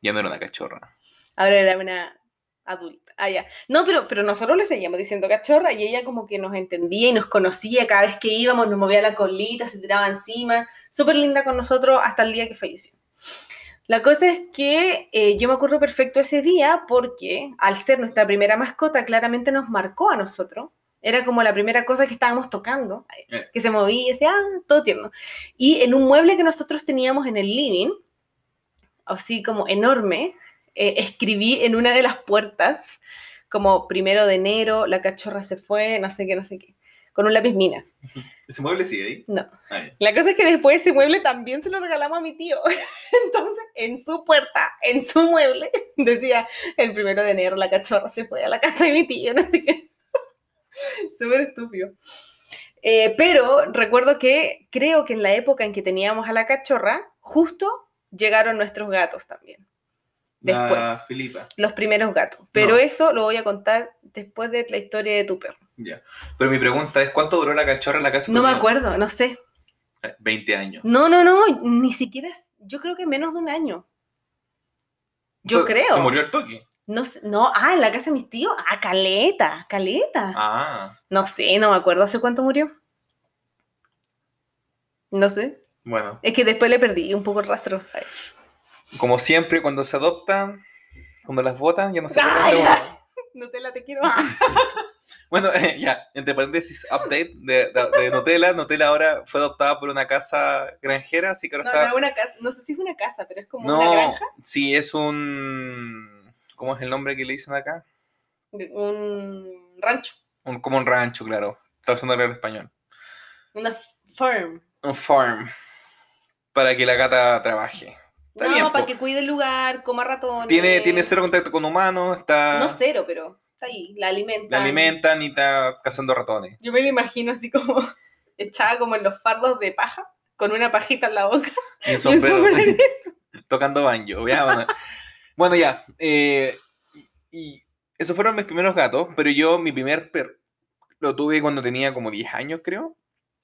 Ya no era una cachorra. Ahora era una adulta. Ah, ya. No, pero, pero nosotros le seguíamos diciendo cachorra y ella como que nos entendía y nos conocía cada vez que íbamos, nos movía la colita, se tiraba encima. Súper linda con nosotros hasta el día que falleció. La cosa es que eh, yo me acuerdo perfecto ese día porque al ser nuestra primera mascota claramente nos marcó a nosotros. Era como la primera cosa que estábamos tocando, Eh. que se movía y decía, ah, todo tierno. Y en un mueble que nosotros teníamos en el living, así como enorme, eh, escribí en una de las puertas, como primero de enero, la cachorra se fue, no sé qué, no sé qué, con un lápiz mina. ¿Ese mueble sigue ahí? No. Ah. La cosa es que después ese mueble también se lo regalamos a mi tío. Entonces, en su puerta, en su mueble, decía, el primero de enero la cachorra se fue a la casa de mi tío. No sé qué. Súper estúpido. Eh, pero recuerdo que creo que en la época en que teníamos a la cachorra, justo llegaron nuestros gatos también. Después. La Filipa. Los primeros gatos. Pero No. eso lo voy a contar después de la historia de tu perro. Ya. Pero mi pregunta es, ¿cuánto duró la cachorra en la casa? No me acuerdo, no sé. Eh, 20 años. No, no, no, ni siquiera, yo creo que menos de un año. Yo creo. Se murió el toque. No, no, ah, en la casa de mis tíos, ah, caleta, caleta. Ah, No sé, no me acuerdo hace cuánto murió. No sé, bueno. es que después le perdí un poco el rastro. Ay. Como siempre, cuando se adoptan, cuando las botan, ya no se de uno. Nutella, te quiero. Bueno, ya, entre paréntesis, update de, de- de Nutella. Nutella ahora fue adoptada por una casa granjera, así que ahora No, está... no, una casa, no sé si es una casa, pero es como No, una granja, sí, es un... ¿Cómo es el nombre que le dicen acá? un rancho, Un, como un rancho, claro. Usando el español. una farm. Un farm. Para que la gata trabaje. Está no, bien, para po. que cuide el lugar, coma ratones. Tiene, tiene cero contacto con humanos, está... No cero, pero está ahí, la alimentan. La alimentan y está cazando ratones. Yo me lo imagino así como echada como en los fardos de paja, con una pajita en la boca. Y un y un sombrero. tocando banjo. ya, bueno. Bueno, ya. eh, y esos fueron mis primeros gatos, pero yo mi primer perro lo tuve cuando tenía como 10 años, creo.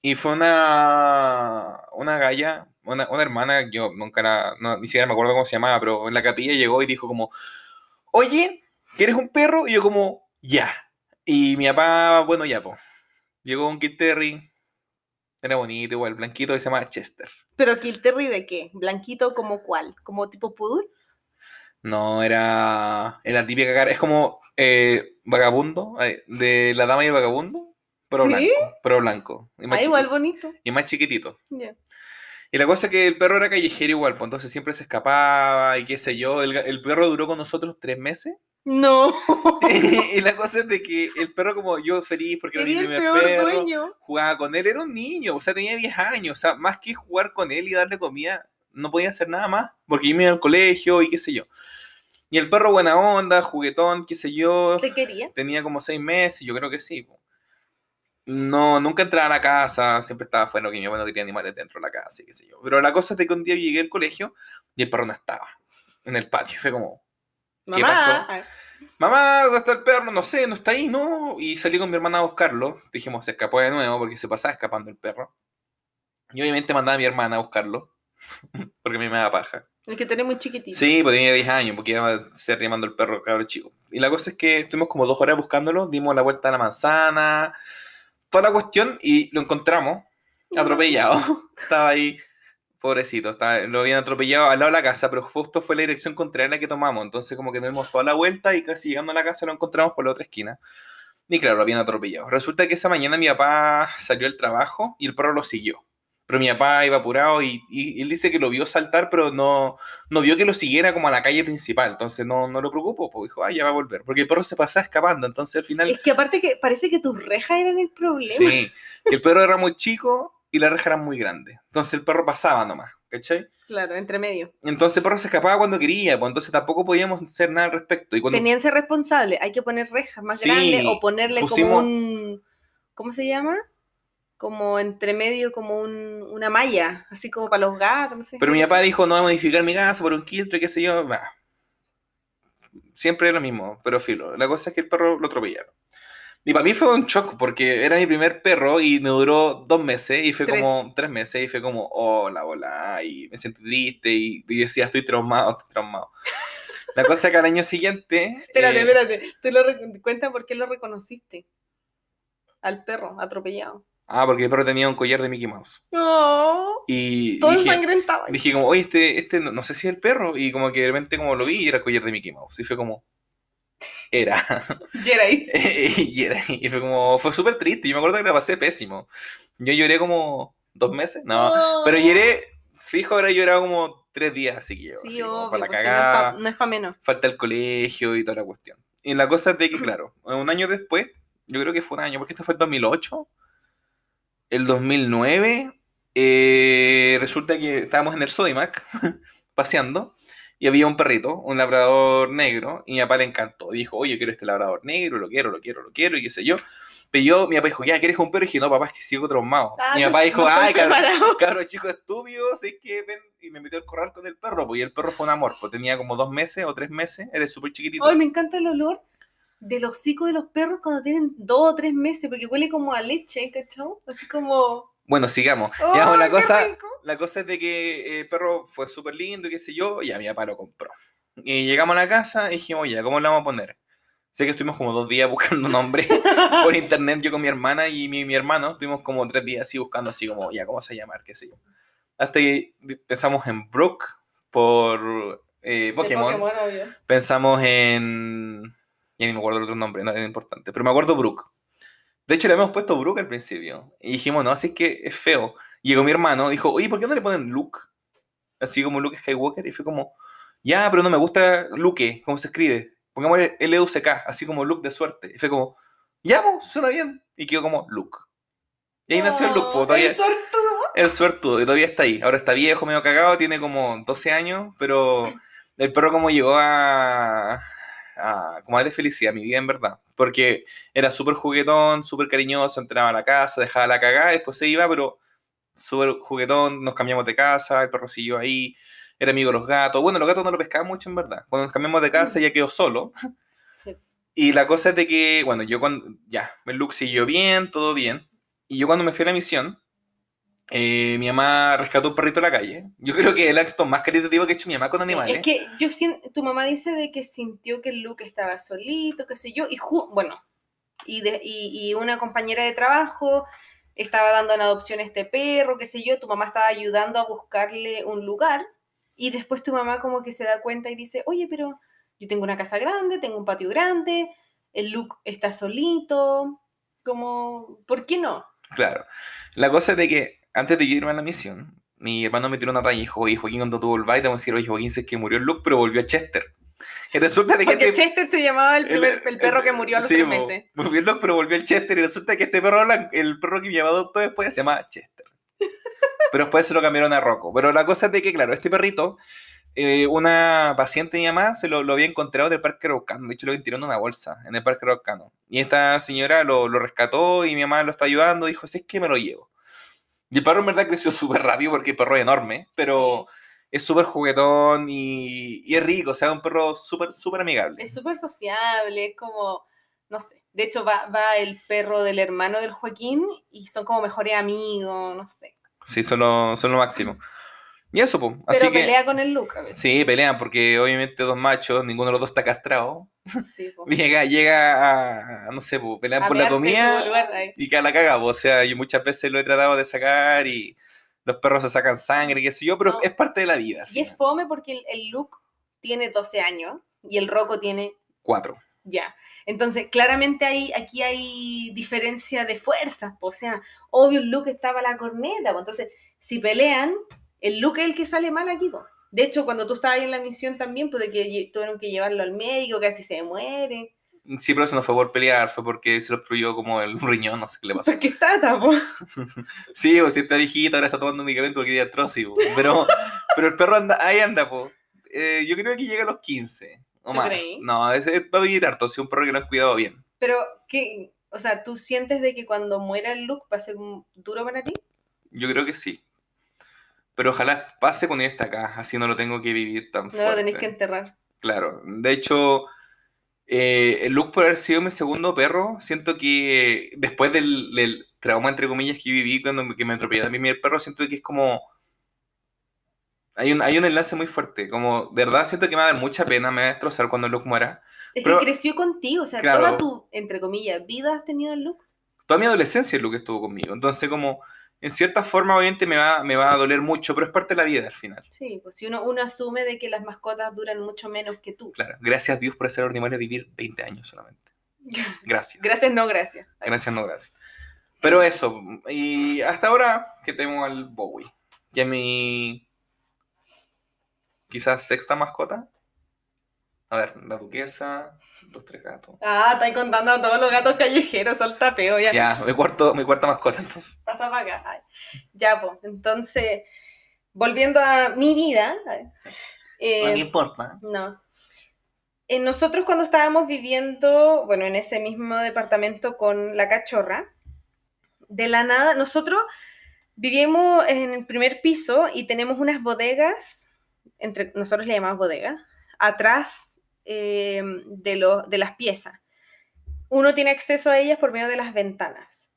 Y fue una, una galla, una, una hermana, yo nunca la, no, ni siquiera me acuerdo cómo se llamaba, pero en la capilla llegó y dijo como, oye, ¿quieres un perro? Y yo como, ya. Y mi papá, bueno, ya, pues. Llegó un Kit Terry, era bonito, igual, blanquito, que se llama Chester. Pero Kill Terry de qué? ¿Blanquito como cuál? ¿Como tipo pudul? No, era, era la típica cara. Es como eh, vagabundo, eh, de la dama y el vagabundo, pero ¿Sí? blanco. Pero blanco. Y más, Ah, igual bonito. y más chiquitito. Ya. Y la cosa es que el perro era callejero igual, pues entonces siempre se escapaba y qué sé yo. El, perro duró con nosotros tres meses. No. y la cosa es de que el perro, como yo feliz porque era mi primer peor perro, dueño. jugaba con él, era un niño, o sea, tenía 10 años, o sea, más que jugar con él y darle comida, no podía hacer nada más, porque yo me iba al colegio y qué sé yo. Y el perro buena onda, juguetón, qué sé yo, ¿Te quería? tenía como 6 meses, yo creo que sí. po. No, nunca entraba a la casa, siempre estaba afuera, que mi mamá no quería animales dentro de la casa y qué sé yo. Pero la cosa es de que un día llegué al colegio y el perro no estaba en el patio, fue como, ¿Qué Mamá. pasó? Mamá, ¿dónde está el perro? No sé, no está ahí, no. Y salí con mi hermana a buscarlo. Dijimos, se escapó de nuevo porque se pasaba escapando el perro. Y obviamente mandaba a mi hermana a buscarlo. porque a mí me da paja. El que tenés muy chiquitito. Sí, pues tenía 10 años, porque iba a ser llamando el perro cabrón chico. Y la cosa es que estuvimos como dos horas buscándolo, dimos la vuelta a la manzana, toda la cuestión, y lo encontramos atropellado. Estaba ahí, pobrecito, estaba- lo habían atropellado al lado de la casa, pero justo fue la dirección contraria la que tomamos. Entonces, como que nos dimos toda la vuelta y casi llegando a la casa lo encontramos por la otra esquina. Y claro, lo habían atropellado. Resulta que esa mañana mi papá salió del trabajo y el perro lo siguió. Pero mi papá iba apurado y, y- él dice que lo vio saltar, pero no, no vio que lo siguiera como a la calle principal. Entonces no, no lo preocupó, pues dijo, ah, ya va a volver. Porque el perro se pasaba escapando. Entonces al final, Es que aparte que parece que tus rejas eran el problema. sí, que el perro era muy chico y la reja era muy grande. Entonces el perro pasaba nomás, ¿cachai? Claro, entre medio. Entonces el perro se escapaba cuando quería, pues entonces tampoco podíamos hacer nada al respecto. Y cuando Tenían que ser responsables. Hay que poner rejas más Sí, grandes o ponerle pusimos- como un. ¿Cómo se llama? Como entre medio, como un, una malla, así como para los gatos, no sé. Pero mi papá dijo, no voy a modificar mi casa por un quiltro, qué sé yo. bah. Siempre es lo mismo, pero filo. La cosa es que el perro lo atropellaron. Y para mí fue un shock porque era mi primer perro y me duró dos meses y fue Tres. como tres meses y fue como, oh, la bola, y me sentí triste y, y decía, estoy traumado, estoy traumado. La cosa es que al año siguiente... Espérate, eh, espérate. Tú lo cuenta por qué lo reconociste. Al perro, atropellado. Ah, porque el perro tenía un collar de Mickey Mouse. No. Y Todo dije, dije como, oye, este, este no, no sé si es el perro. Y como que de repente como lo vi y era el collar de Mickey Mouse. Y fue como, era. Jerai. y, era- y fue como, fue súper triste. Yo me acuerdo que la pasé pésimo. Yo lloré como dos meses. No, pero lloré, fijo, ahora he llorado como tres días así que yo. Sí, así obvio, para la pues, si no es cagada, pa- no para menos. falta el colegio y toda la cuestión. Y la cosa es de que, claro, un año después, yo creo que fue un año, porque esto fue el 2008, el 2009, eh, resulta que estábamos en el Sodimac paseando y había un perrito, un labrador negro, y mi papá le encantó. Dijo, oye, quiero este labrador negro, lo quiero, lo quiero, lo quiero, y qué sé yo. Pero yo, mi papá dijo, ya, ¿quieres un perro? Y dije, no, papá, es que sigo traumado. Ah, mi papá dijo, no ay, cabrón, cabro chico estúpido, sé que ven, y me metió al corral con el perro, pues, y el perro fue un amor, pues tenía como dos meses o tres meses, era súper chiquitito. Ay, me encanta el olor del hocico de los perros cuando tienen dos o tres meses, porque huele como a leche, ¿cachao? Así como. Bueno, sigamos. ¡Ay, Ya, la cosa, rico! la cosa es de que eh, el perro fue súper lindo y qué sé yo, y a mi papá lo compró. Y llegamos a la casa y dijimos, ya, ¿cómo le vamos a poner? Sé que estuvimos como dos días buscando nombre por internet, yo con mi hermana y mi, mi hermano, estuvimos como tres días así buscando así como, ya, ¿cómo se a llamar? ¿Qué sé yo? Hasta que pensamos en Brooke por eh, Pokémon. Pokémon, obvio. Pensamos en... Ya ni me acuerdo el otro nombre, no era importante. Pero me acuerdo Brooke. De hecho, le habíamos puesto Brooke al principio. Y dijimos, no, así es que es feo. Llegó mi hermano, dijo, oye, ¿por qué no le ponen Luke? Así como Luke Skywalker. Y fue como, ya, pero no me gusta Luke, ¿cómo se escribe? Pongámosle L-U-C-K, así como Luke de suerte. Y fue como, ya, pues, suena bien. Y quedó como Luke. Y ahí nació el Luke, pues, Oh, todavía, el sortudo. el suertudo, y todavía está ahí. Ahora está viejo, medio cagado, tiene como 12 años, pero el perro como llegó a, a como a darle felicidad mi vida, en verdad. Porque era súper juguetón, súper cariñoso, entraba a la casa, dejaba la cagada, después se iba, pero súper juguetón, nos cambiamos de casa, el perro siguió ahí, era amigo de los gatos. Bueno, los gatos no lo pescaban mucho, en verdad. Cuando nos cambiamos de casa ya quedó solo. Sí. Y la cosa es de que, bueno, yo cuando, ya, el look siguió bien, todo bien. Y yo cuando me fui a la misión, eh, mi mamá rescató un perrito de la calle. Yo creo que es el acto más caritativo que ha hecho mi mamá con Sí, animales. Es que yo siento, tu mamá dice de que sintió que Luke estaba solito, qué sé yo, y bueno, y, de- y, y una compañera de trabajo estaba dando en adopción a este perro, qué sé yo, tu mamá estaba ayudando a buscarle un lugar, y después tu mamá como que se da cuenta y dice, oye, pero yo tengo una casa grande, tengo un patio grande, el Luke está solito, como, ¿por qué no? Claro. La cosa es de que antes de irme a la misión, mi hermano me tiró una talla y dijo, oye, Joaquín, cuando tuvo el baile, vamos a decir, oye, Joaquín, sé que murió el Luke, pero volvió a Chester. Y resulta de que Porque este- Chester se llamaba el, primer- el perro que murió a los sí, tres meses. Volvió el Luke, pero volvió el Chester. Y resulta que este perro, el perro que mi mamá adoptó después, se llama Chester. Pero después se lo cambiaron a Rocco. Pero la cosa es de que, claro, este perrito, eh, una paciente de mi mamá se lo, lo había encontrado del Parque Araucano. De hecho, lo habían tirado en una bolsa en el Parque Araucano. Y esta señora lo, lo rescató y mi mamá lo está ayudando. Dijo, si es que me lo llevo. Y el perro en verdad creció súper rápido porque el perro es enorme, pero es súper juguetón y, y es rico. O sea, es un perro súper, súper amigable. Es súper sociable, es como, no sé. De hecho, va, va el perro del hermano del Joaquín y son como mejores amigos, no sé. Sí, son lo, son lo máximo. Y eso, pues. Así Pero que. pelea con el Luke a veces. Sí, pelean porque obviamente dos machos, ninguno de los dos está castrado. Sí, po. Llega, llega a, no sé, pelean A por la comida lugar, y que la caga. O sea, yo muchas veces lo he tratado de sacar y los perros se sacan sangre, qué sé yo, pero No. es parte de la vida. Y es fome porque el, el Luke tiene 12 años y el Rocco tiene Cuatro. ya. Entonces, claramente hay, aquí hay diferencia de fuerzas. po. O sea, obvio el Luke estaba la corneta. po. Entonces, si pelean, el Luke es el que sale mal aquí. po. De hecho, cuando tú estabas ahí en la misión también, pues de que tuvieron que llevarlo al médico, casi se muere. Sí, pero eso no fue por pelear, fue porque se lo obstruyó como el riñón, no sé qué le pasó. Porque está tapo. Sí, pues si está viejita, ahora está tomando un medicamento porque tiene artrosis, po. pero, pero el perro anda, ahí anda, po. Eh, yo creo que llega a los 15 o ¿Tú más. creí? No, ese va a vivir harto, si es un perro que lo han cuidado bien. Pero, ¿qué? O sea, ¿tú sientes de que cuando muera el look va a ser duro para ti? Yo creo que sí. Pero ojalá pase cuando él está acá, así no lo tengo que vivir tan No fuerte. lo tenéis que enterrar. Claro, de hecho, eh, el Luke por haber sido mi segundo perro, siento que después del, del trauma, entre comillas, que viví cuando me, que me atropelló a mí el perro, siento que es como... Hay un, hay un enlace muy fuerte, como de verdad siento que me va a dar mucha pena, me va a destrozar cuando Luke muera. Es Pero- que creció contigo, o sea, Claro. toda tu, entre comillas, vida has tenido el look. Toda mi adolescencia es Luke estuvo conmigo, entonces como en cierta forma obviamente me va, me va a doler mucho, pero es parte de la vida al final. Sí, pues si uno, uno asume de que las mascotas duran mucho menos que tú. Claro, gracias a Dios por hacer ordinario vivir 20 años solamente. Gracias. Gracias, no gracias. Gracias, no gracias. Pero eso, y hasta ahora que tengo al Bowie. Ya mi. Quizás sexta mascota. A ver, la duquesa, los tres gatos. Ah, estáis contando a todos los gatos callejeros al tapeo, ya. Ya, mi, cuarto, mi cuarta mascota entonces. Pasa para acá. Ay. Ya, pues, entonces, volviendo a mi vida. eh, importa. No. Eh, nosotros cuando estábamos viviendo, bueno, en ese mismo departamento con la cachorra, de la nada, nosotros vivimos en el primer piso y tenemos unas bodegas, entre nosotros le llamamos bodegas, atrás eh, de, lo- de las piezas. Uno tiene acceso a ellas por medio de las ventanas.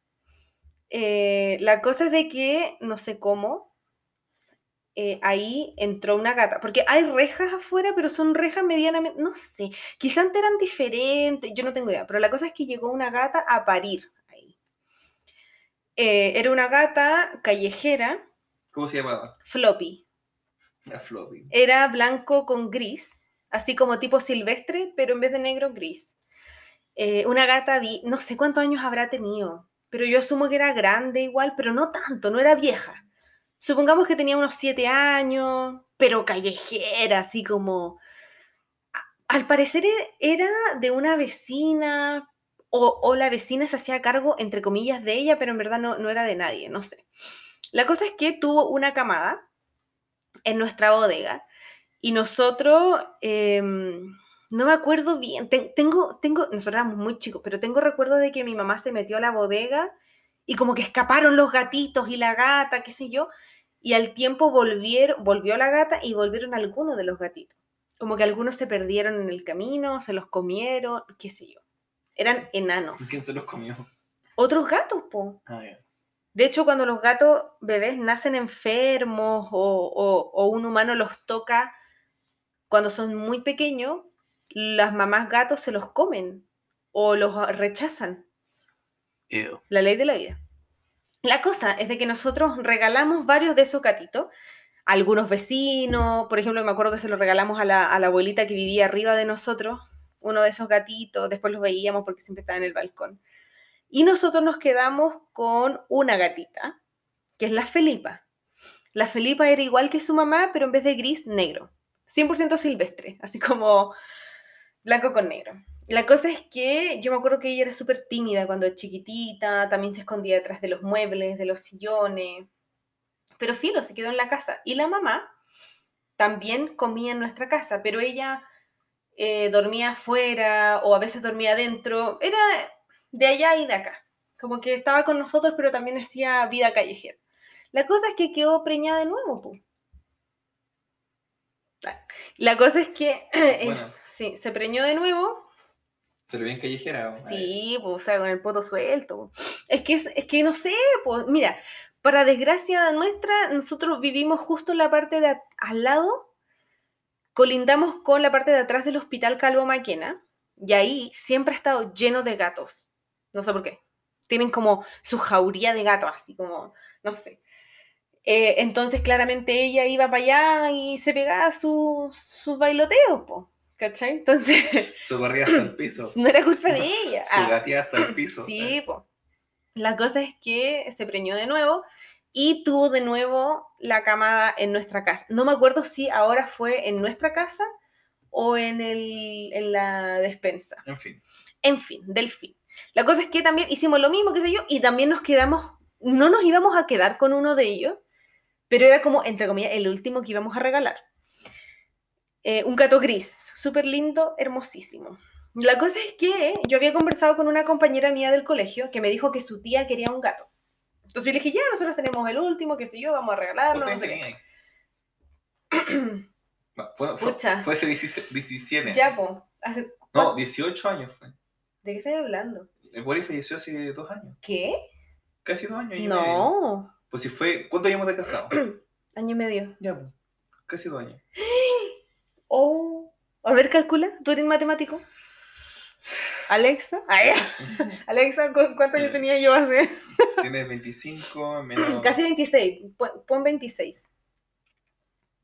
Eh, la cosa es de que, no sé cómo, eh, ahí entró una gata, porque hay rejas afuera, pero son rejas medianamente, no sé, quizás antes eran diferentes, yo no tengo idea, pero la cosa es que llegó una gata a parir ahí. Era una gata callejera, ¿Cómo se llamaba? floppy, La floppy. era blanco con gris, así como tipo silvestre, pero en vez de negro, gris. Eh, una gata, vi- no sé cuántos años habrá tenido, pero yo asumo que era grande igual, pero no tanto, no era vieja. Supongamos que tenía unos siete años, pero callejera, así como... Al parecer era de una vecina, o, o la vecina se hacía cargo, entre comillas, de ella, pero en verdad no, no era de nadie, no sé. La cosa es que tuvo una camada en nuestra bodega y nosotros, em, no me acuerdo bien, ten- tengo, tengo, nosotros éramos muy chicos, pero tengo recuerdo de que mi mamá se metió a la bodega y como que escaparon los gatitos y la gata, qué sé yo, y al tiempo volvieron, volvió la gata y volvieron algunos de los gatitos. Como que algunos se perdieron en el camino, se los comieron, qué sé yo. Eran enanos. ¿Quién se los comió? Otros gatos, po. Ah. De hecho, cuando los gatos bebés nacen enfermos o, o- o un humano los toca cuando son muy pequeños, las mamás gatos se los comen o los rechazan. Ew. La ley de la vida. La cosa es de que nosotros regalamos varios de esos gatitos. a Algunos vecinos, por ejemplo, me acuerdo que se los regalamos a la, a la abuelita que vivía arriba de nosotros, uno de esos gatitos, después los veíamos porque siempre estaba en el balcón. Y nosotros nos quedamos con una gatita, que es la Felipa. La Felipa era igual que su mamá, pero en vez de gris, negro. 100% silvestre, así como blanco con negro. La cosa es que yo me acuerdo que ella era súper tímida cuando era chiquitita, también se escondía detrás de los muebles, de los sillones. Pero filo, se quedó en la casa. Y la mamá también comía en nuestra casa, pero ella eh, dormía afuera o a veces dormía adentro. Era de allá y de acá. Como que estaba con nosotros, pero también hacía vida callejera. La cosa es que quedó preñada de nuevo. La cosa es que es- sí, se preñó de nuevo. ¿Se le ve en callejera? Sí, pues, o sea, con el poto suelto. Es que, es, es que no sé, pues, mira, para desgracia nuestra, nosotros vivimos justo en la parte de al lado, colindamos con la parte de atrás del Hospital Calvo Maquena, y ahí siempre ha estado lleno de gatos. No sé por qué. Tienen como su jauría de gatos, así como, no sé. Eh, entonces, claramente ella iba para allá y se pegaba sus sus bailoteos, pues, ¿cachai? Entonces, Su barriga hasta el piso. no era culpa de ella. Su Ah. gatía hasta el piso. Sí, po. La cosa es que se preñó de nuevo y tuvo de nuevo la camada en nuestra casa. No me acuerdo si ahora fue en nuestra casa o en, el, en la despensa. En fin. En fin, delfín. La cosa es que también hicimos lo mismo, qué sé yo, y también nos quedamos, no nos íbamos a quedar con uno de ellos, pero era como, entre comillas, el último que íbamos a regalar. Eh, un gato gris, súper lindo, hermosísimo. La cosa es que yo había conversado con una compañera mía del colegio que me dijo que su tía quería un gato. Entonces yo le dije, ya, nosotros tenemos el último, qué sé yo, vamos a regalarlo. No sé qué. No, fue, fue, fue hace 17. Ya, po. Hace- No, 18 años fue. ¿De qué estás hablando? El Wally falleció hace dos años. ¿Qué? Casi dos años. medio. Pues si fue. ¿Cuánto llevamos de casado? Año y medio. ya, pues. Casi dos años. Oh. A ver, calcula. ¿Tú eres matemático? Alexa. Ay, Alexa, ¿cu- ¿cuánto yo tenía yo hace? Tiene 25 menos. Casi 26. Pon- Pon 26.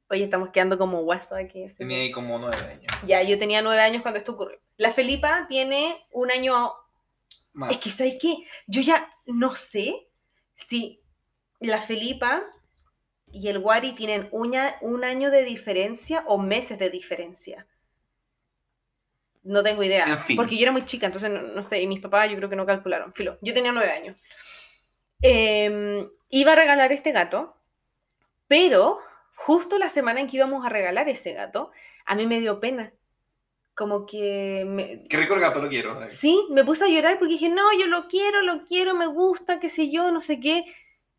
Oye, estamos quedando como guaso aquí. sí. Tenía ahí como 9 años. Ya, yo tenía nueve años cuando esto ocurrió. La Felipa tiene un año. Más. Es que, ¿sabes qué? Yo ya no sé si la Felipa y el Wari tienen una- un año de diferencia o meses de diferencia. No tengo idea. En fin. Porque yo era muy chica, entonces no, no sé. Y mis papás yo creo que no calcularon. Filo, yo tenía nueve años. Eh, iba a regalar este gato, pero justo la semana en que íbamos a regalar ese gato, a mí me dio pena. Como que me, Qué rico el gato, lo quiero. Sí, me puse a llorar porque dije, no, yo lo quiero, lo quiero, me gusta, qué sé yo, no sé qué.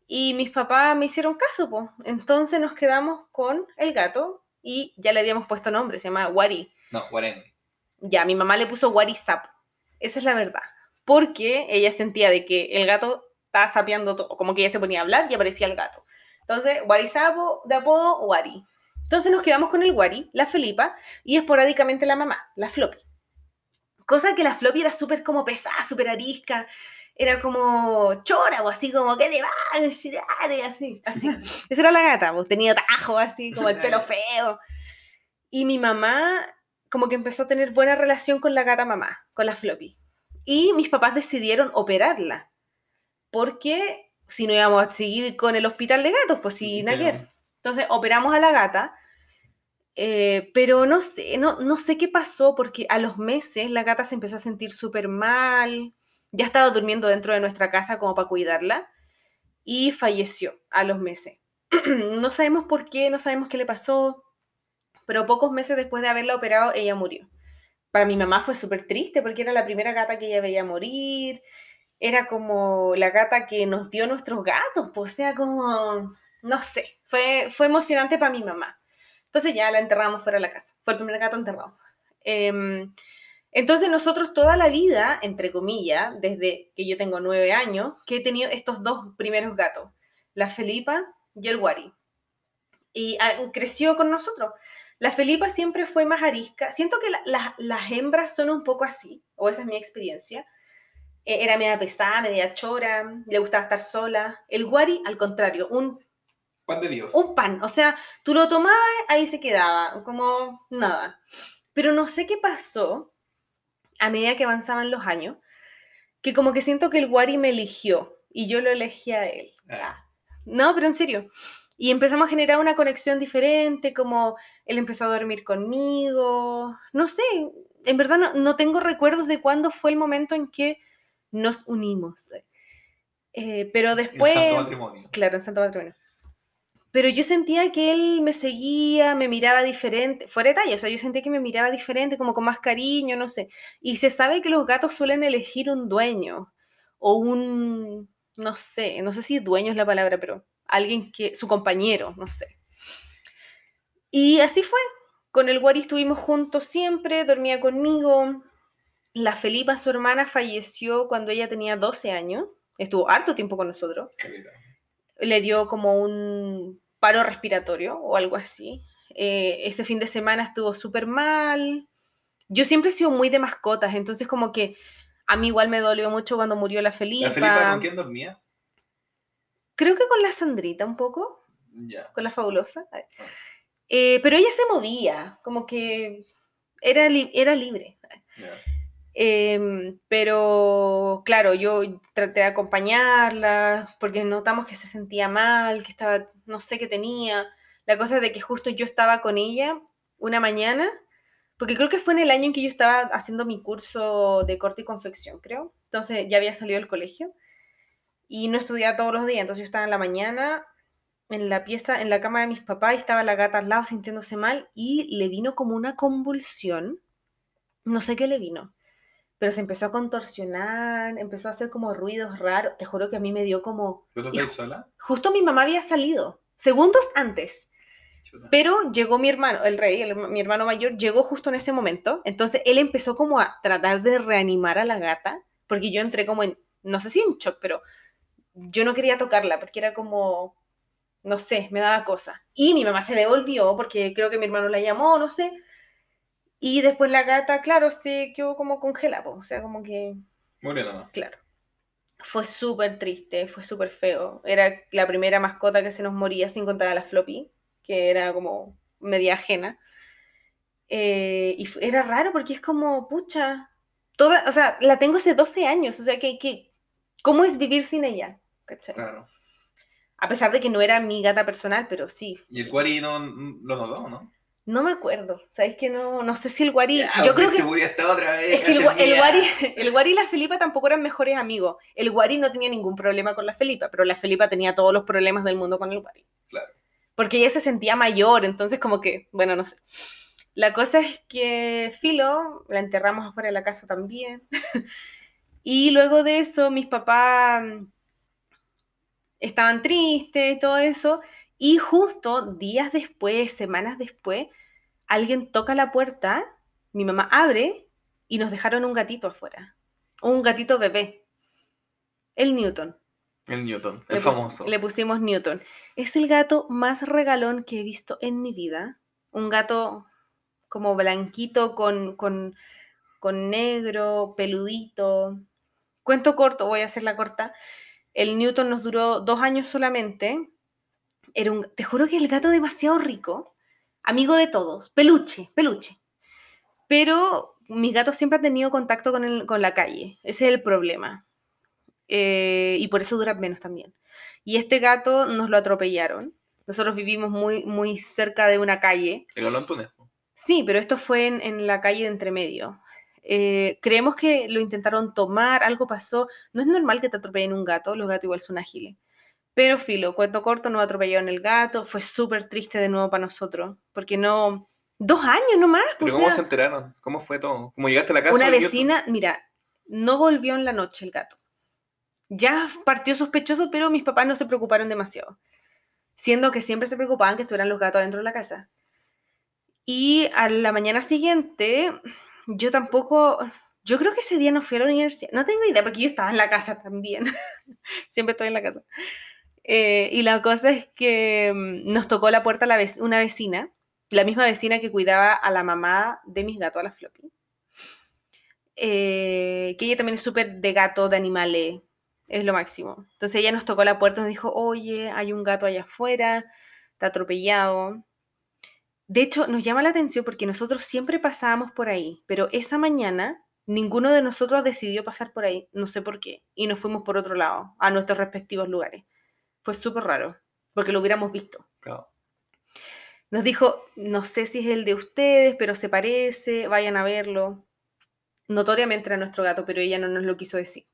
Y mis papás me hicieron caso, pues. Entonces nos quedamos con el gato y ya le habíamos puesto nombre, se llama Wari. No, Guarén. Ya, mi mamá le puso Wari Sapo. Esa es la verdad. Porque ella sentía de que el gato estaba sapeando todo, como que ella se ponía a hablar y aparecía el gato. Entonces, Wari Sapo, de apodo, Wari. Entonces nos quedamos con el Wari, la Felipa, y esporádicamente la mamá, la Floppy. Cosa que la Floppy era súper como pesada, súper arisca, era como chora o así como, ¿qué te va a decir? Así, así. Esa era la gata, pues, tenía tajo así, como el pelo feo. Y mi mamá como que empezó a tener buena relación con la gata mamá, con la Floppy. Y mis papás decidieron operarla, porque si no íbamos a seguir con el hospital de gatos, pues sí, ver. Entonces operamos a la gata, eh, pero no sé, no, no sé qué pasó porque a los meses la gata se empezó a sentir súper mal, ya estaba durmiendo dentro de nuestra casa como para cuidarla y falleció a los meses. no sabemos por qué, no sabemos qué le pasó, pero pocos meses después de haberla operado ella murió. Para mi mamá fue súper triste porque era la primera gata que ella veía morir, era como la gata que nos dio nuestros gatos, pues, o sea, como no sé, fue, fue emocionante para mi mamá. Entonces ya la enterramos fuera de la casa. Fue el primer gato enterrado. Em, entonces nosotros toda la vida, entre comillas, desde que yo tengo nueve años, que he tenido estos dos primeros gatos, la Felipa y el Wari. Y ah, creció con nosotros. La Felipa siempre fue más arisca. Siento que la- la- las hembras son un poco así, o esa es mi experiencia. Eh, Era media pesada, media chora, le gustaba estar sola. El Wari, al contrario, un Pan de Dios. un pan. O sea, tú lo tomabas, ahí se quedaba, como nada. Pero no sé qué pasó a medida que avanzaban los años, que como que siento que el Wari me eligió y yo lo elegí a él. Ah. No, pero en serio. Y empezamos a generar una conexión diferente, como él empezó a dormir conmigo. No sé, en verdad no, no tengo recuerdos de cuándo fue el momento en que nos unimos. Eh, pero después... santo matrimonio. Claro, en Santo Patrimonio. Pero yo sentía que él me seguía, me miraba diferente, fuera de talla, o sea, yo sentía que me miraba diferente, como con más cariño, no sé. Y se sabe que los gatos suelen elegir un dueño o un, no sé, no sé si dueño es la palabra, pero alguien que, su compañero, no sé. Y así fue. Con el Wari estuvimos juntos siempre, dormía conmigo. La Felipa, su hermana, falleció cuando ella tenía 12 años. Estuvo harto tiempo con nosotros le dio como un paro respiratorio o algo así. Eh, ese fin de semana estuvo súper mal. Yo siempre he sido muy de mascotas, entonces como que a mí igual me dolió mucho cuando murió la Felipa. ¿La Felipa con quién dormía? Creo que con la Sandrita un poco, Ya. con la fabulosa. Ah. Eh, pero ella se movía, como que era, li- era libre. Em, pero claro, yo traté de acompañarla porque notamos que se sentía mal, que estaba, no sé qué tenía. La cosa es de que justo yo estaba con ella una mañana porque creo que fue en el año en que yo estaba haciendo mi curso de corte y confección, creo. Entonces ya había salido del colegio y no estudiaba todos los días, entonces yo estaba en la mañana en la pieza, en la cama de mis papás, y estaba la gata al lado sintiéndose mal y le vino como una convulsión. No sé qué le vino, pero se empezó a contorsionar, empezó a hacer como ruidos raros. Te juro que a mí me dio como... ¿Tú estás sola? Justo mi mamá había salido, segundos antes. Pero llegó mi hermano, el rey, mi hermano mayor, llegó justo en ese momento. Entonces él empezó como a tratar de reanimar a la gata, porque yo entré como en, no sé si en shock, pero yo no quería tocarla, porque era como, no sé, me daba cosa. Y mi mamá se devolvió, porque creo que mi hermano la llamó, no sé. Y después la gata, claro, se quedó como congelada, o sea, como que... Murió nomás. Claro. Fue súper triste, fue súper feo. Era la primera mascota que se nos moría sin contar a la floppy que era como media ajena. Eh, y era raro porque es como, pucha, toda, o sea, la tengo hace 12 años, o sea, que, que ¿cómo es vivir sin ella? Claro. A pesar de que no era mi gata personal, pero sí. ¿Y el guari no lo notó, no? No me acuerdo, ¿sabes que no? No sé si el guari... yo creo que... otra vez, es que el, el, guari, el guari y la Felipa tampoco eran mejores amigos. El guari no tenía ningún problema con la Felipa, pero la Felipa tenía todos los problemas del mundo con el guari. Claro porque ella se sentía mayor, entonces como que, bueno, no sé. La cosa es que Filo la enterramos afuera de la casa también. y luego de eso, mis papás estaban tristes y todo eso. Y justo días después, semanas después, alguien toca la puerta, mi mamá abre y nos dejaron un gatito afuera. Un gatito bebé. El Newton. El Newton, el famoso. le pusimos Newton. Es el gato más regalón que he visto en mi vida. Un gato como blanquito con, con, con negro, peludito. Cuento corto, voy a hacer la corta. El Newton nos duró dos años solamente. Era un, te juro que el gato demasiado rico, amigo de todos, peluche, peluche. Pero mis gatos siempre han tenido contacto con, con la calle. Ese es el problema eh, y por eso dura menos también. Y este gato nos lo atropellaron. Nosotros vivimos muy, muy cerca de una calle. Sí, pero esto fue en, la calle de entremedio. Eh, creemos que lo intentaron tomar, algo pasó. No es normal que te atropellen un gato, los gatos igual son ágiles. Pero filo, cuento corto, nos atropellaron el gato, fue súper triste de nuevo para nosotros, porque no... Dos años nomás. ¿Pero cómo se enteraron? ¿Cómo fue todo? ¿Cómo llegaste a la casa? Una vecina, mira, no volvió en la noche el gato ya partió sospechoso, pero mis papás no se preocuparon demasiado, siendo que siempre se preocupaban que estuvieran los gatos dentro de la casa. Y a la mañana siguiente, yo tampoco, yo creo que ese día no fui a la universidad, no tengo idea, porque yo estaba en la casa también, siempre estoy en la casa. Eh, y la cosa es que mm, nos tocó la puerta la una vecina, la misma vecina que cuidaba a la mamá de mis gatos, a la floppy. Eh, que ella también es súper de gato, de animales, es lo máximo. Entonces ella nos tocó la puerta y nos dijo, oye, hay un gato allá afuera, está atropellado. De hecho, nos llama la atención porque nosotros siempre pasábamos por ahí, pero esa mañana ninguno de nosotros decidió pasar por ahí, no sé por qué, y nos fuimos por otro lado, a nuestros respectivos lugares. Fue súper raro, porque lo hubiéramos visto. Nos dijo, no sé si es el de ustedes, pero se parece, vayan a verlo. Notoriamente era nuestro gato, pero ella no nos lo quiso decir.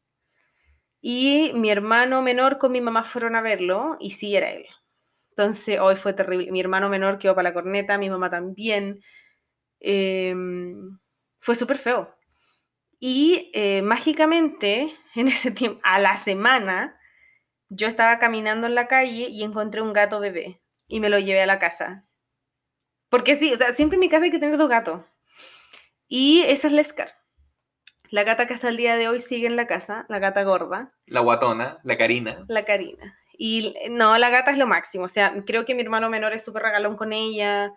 Y mi hermano menor con mi mamá fueron a verlo y sí era él. Entonces, hoy fue terrible. Mi hermano menor quedó para la corneta, mi mamá también. Em, fue súper feo. Y eh, mágicamente, en ese tiempo, a la semana, yo estaba caminando en la calle y encontré un gato bebé y me lo llevé a la casa. Porque sí, o sea, siempre en mi casa hay que tener dos gatos. Y esa es Lescar. La gata que hasta el día de hoy sigue en la casa, la gata gorda. La guatona, la Karina. La Karina. Y no, la gata es lo máximo. O sea, creo que mi hermano menor es súper regalón con ella.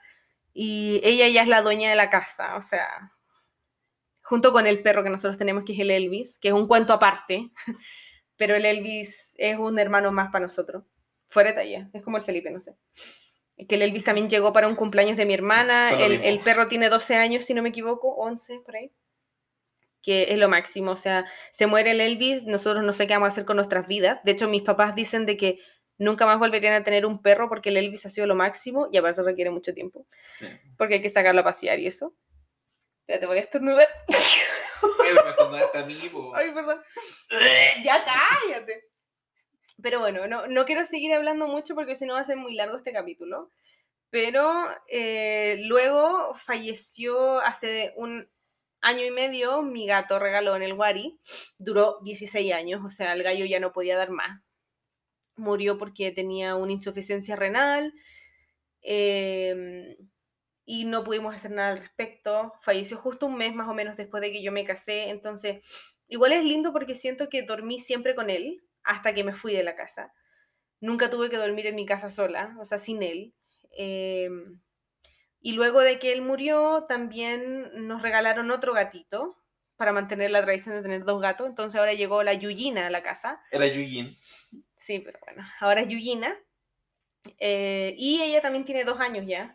Y ella ya es la dueña de la casa. O sea, junto con el perro que nosotros tenemos, que es el Elvis, que es un cuento aparte. Pero el Elvis es un hermano más para nosotros. Fuera de talla. Es como el Felipe, no sé. Que el Elvis también llegó para un cumpleaños de mi hermana. El, el, perro tiene 12 años, si no me equivoco, 11 por ahí que es lo máximo. O sea, se muere el Elvis, nosotros no sé qué vamos a hacer con nuestras vidas. De hecho, mis papás dicen de que nunca más volverían a tener un perro porque el Elvis ha sido lo máximo y aparte requiere mucho tiempo. Porque hay que sacarlo a pasear y eso. Espérate, voy a estornudar. Ay, perdón. ya cállate. Pero bueno, no, no quiero seguir hablando mucho porque si no va a ser muy largo este capítulo. Pero eh, luego falleció hace un año y medio mi gato regaló en el Wari. Duró 16 años, o sea, el gallo ya no podía dar más. Murió porque tenía una insuficiencia renal. em, y no pudimos hacer nada al respecto. Falleció justo un mes más o menos después de que yo me casé. Entonces, igual es lindo porque siento que dormí siempre con él hasta que me fui de la casa. Nunca tuve que dormir en mi casa sola, o sea, sin él. Em, y luego de que él murió, también nos regalaron otro gatito para mantener la tradición de tener dos gatos. Entonces ahora llegó la Yuyina a la casa. Era Yuyin. Sí, pero bueno, ahora es Yuyina. Eh, y ella también tiene dos años ya.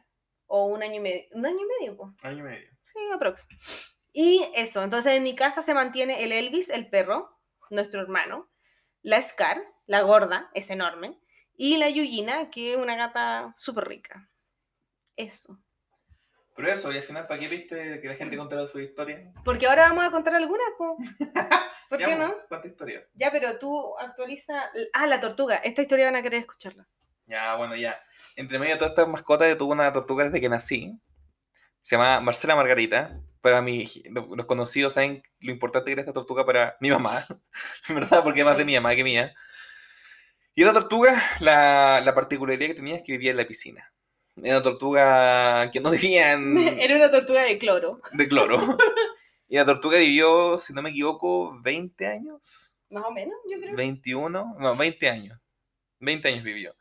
O un año y medio. Un año y medio, pues. Año y medio. Sí, aprox. Y eso, entonces en mi casa se mantiene el Elvis, el perro, nuestro hermano, la Scar, la gorda, es enorme, y la Yuyina, que es una gata súper rica. Eso. Pero eso, y al final, ¿para qué viste que la gente contara su historia? Porque ahora vamos a contar algunas, po. ¿por Ya, qué po, no? ¿Cuánta historia? Ya, pero tú actualiza. Ah, la tortuga. Esta historia van a querer escucharla. Ya, bueno, ya. Entre medio de todas estas mascotas, yo tuve una tortuga desde que nací. Se llama Marcela Margarita. Para mí, lo- los conocidos saben lo importante que era esta tortuga para mi mamá. Verdad, porque es más de mi mamá que mía. Y esta tortuga, la, la particularidad que tenía es que vivía en la piscina. Era una tortuga que no vivía en, Era una tortuga de cloro. de cloro. Y la tortuga vivió, si no me equivoco, 20 años. Más o menos, yo creo. 21, no, 20 años. 20 años vivió.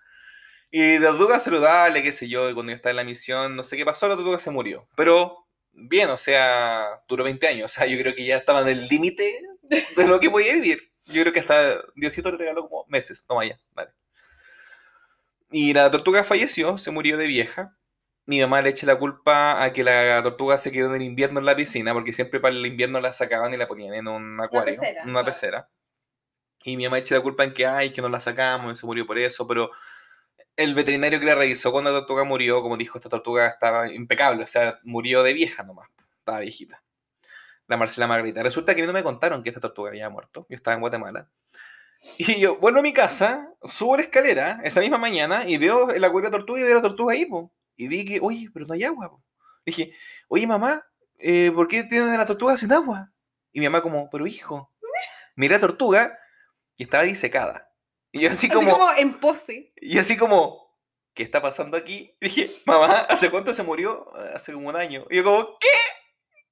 Y la tortuga saludable, qué sé yo, y cuando yo estaba en la misión, no sé qué pasó, la tortuga se murió. Pero bien, o sea, duró 20 años. O sea, yo creo que ya estaba en el límite de lo que podía vivir. Yo creo que hasta Diosito le regaló como meses. Toma ya, vale. Y la tortuga falleció, se murió de vieja. Mi mamá le echa la culpa a que la tortuga se quedó en el invierno en la piscina, porque siempre para el invierno la sacaban y la ponían en un acuario, pecera, una pecera. Y mi mamá echa la culpa en que, ay, que no la sacamos, y se murió por eso, pero el veterinario que la revisó cuando la tortuga murió, como dijo, esta tortuga estaba impecable, o sea, murió de vieja nomás, estaba viejita. La Marcela Margarita. Resulta que a mí no me contaron que esta tortuga había muerto, yo estaba en Guatemala. Y yo vuelvo a mi casa, subo la escalera esa misma mañana y veo el acuario de tortuga y veo la tortuga ahí, po. Y vi que, oye, pero no hay agua, po. Dije, oye, mamá, eh, ¿por qué tienen la tortuga sin agua? Y mi mamá como, pero hijo, miré la tortuga y estaba disecada. Y yo así Así como, como en pose. y así como, ¿qué está pasando aquí? Y dije, mamá, ¿hace cuánto se murió? Hace como un año. Y yo como, ¿qué?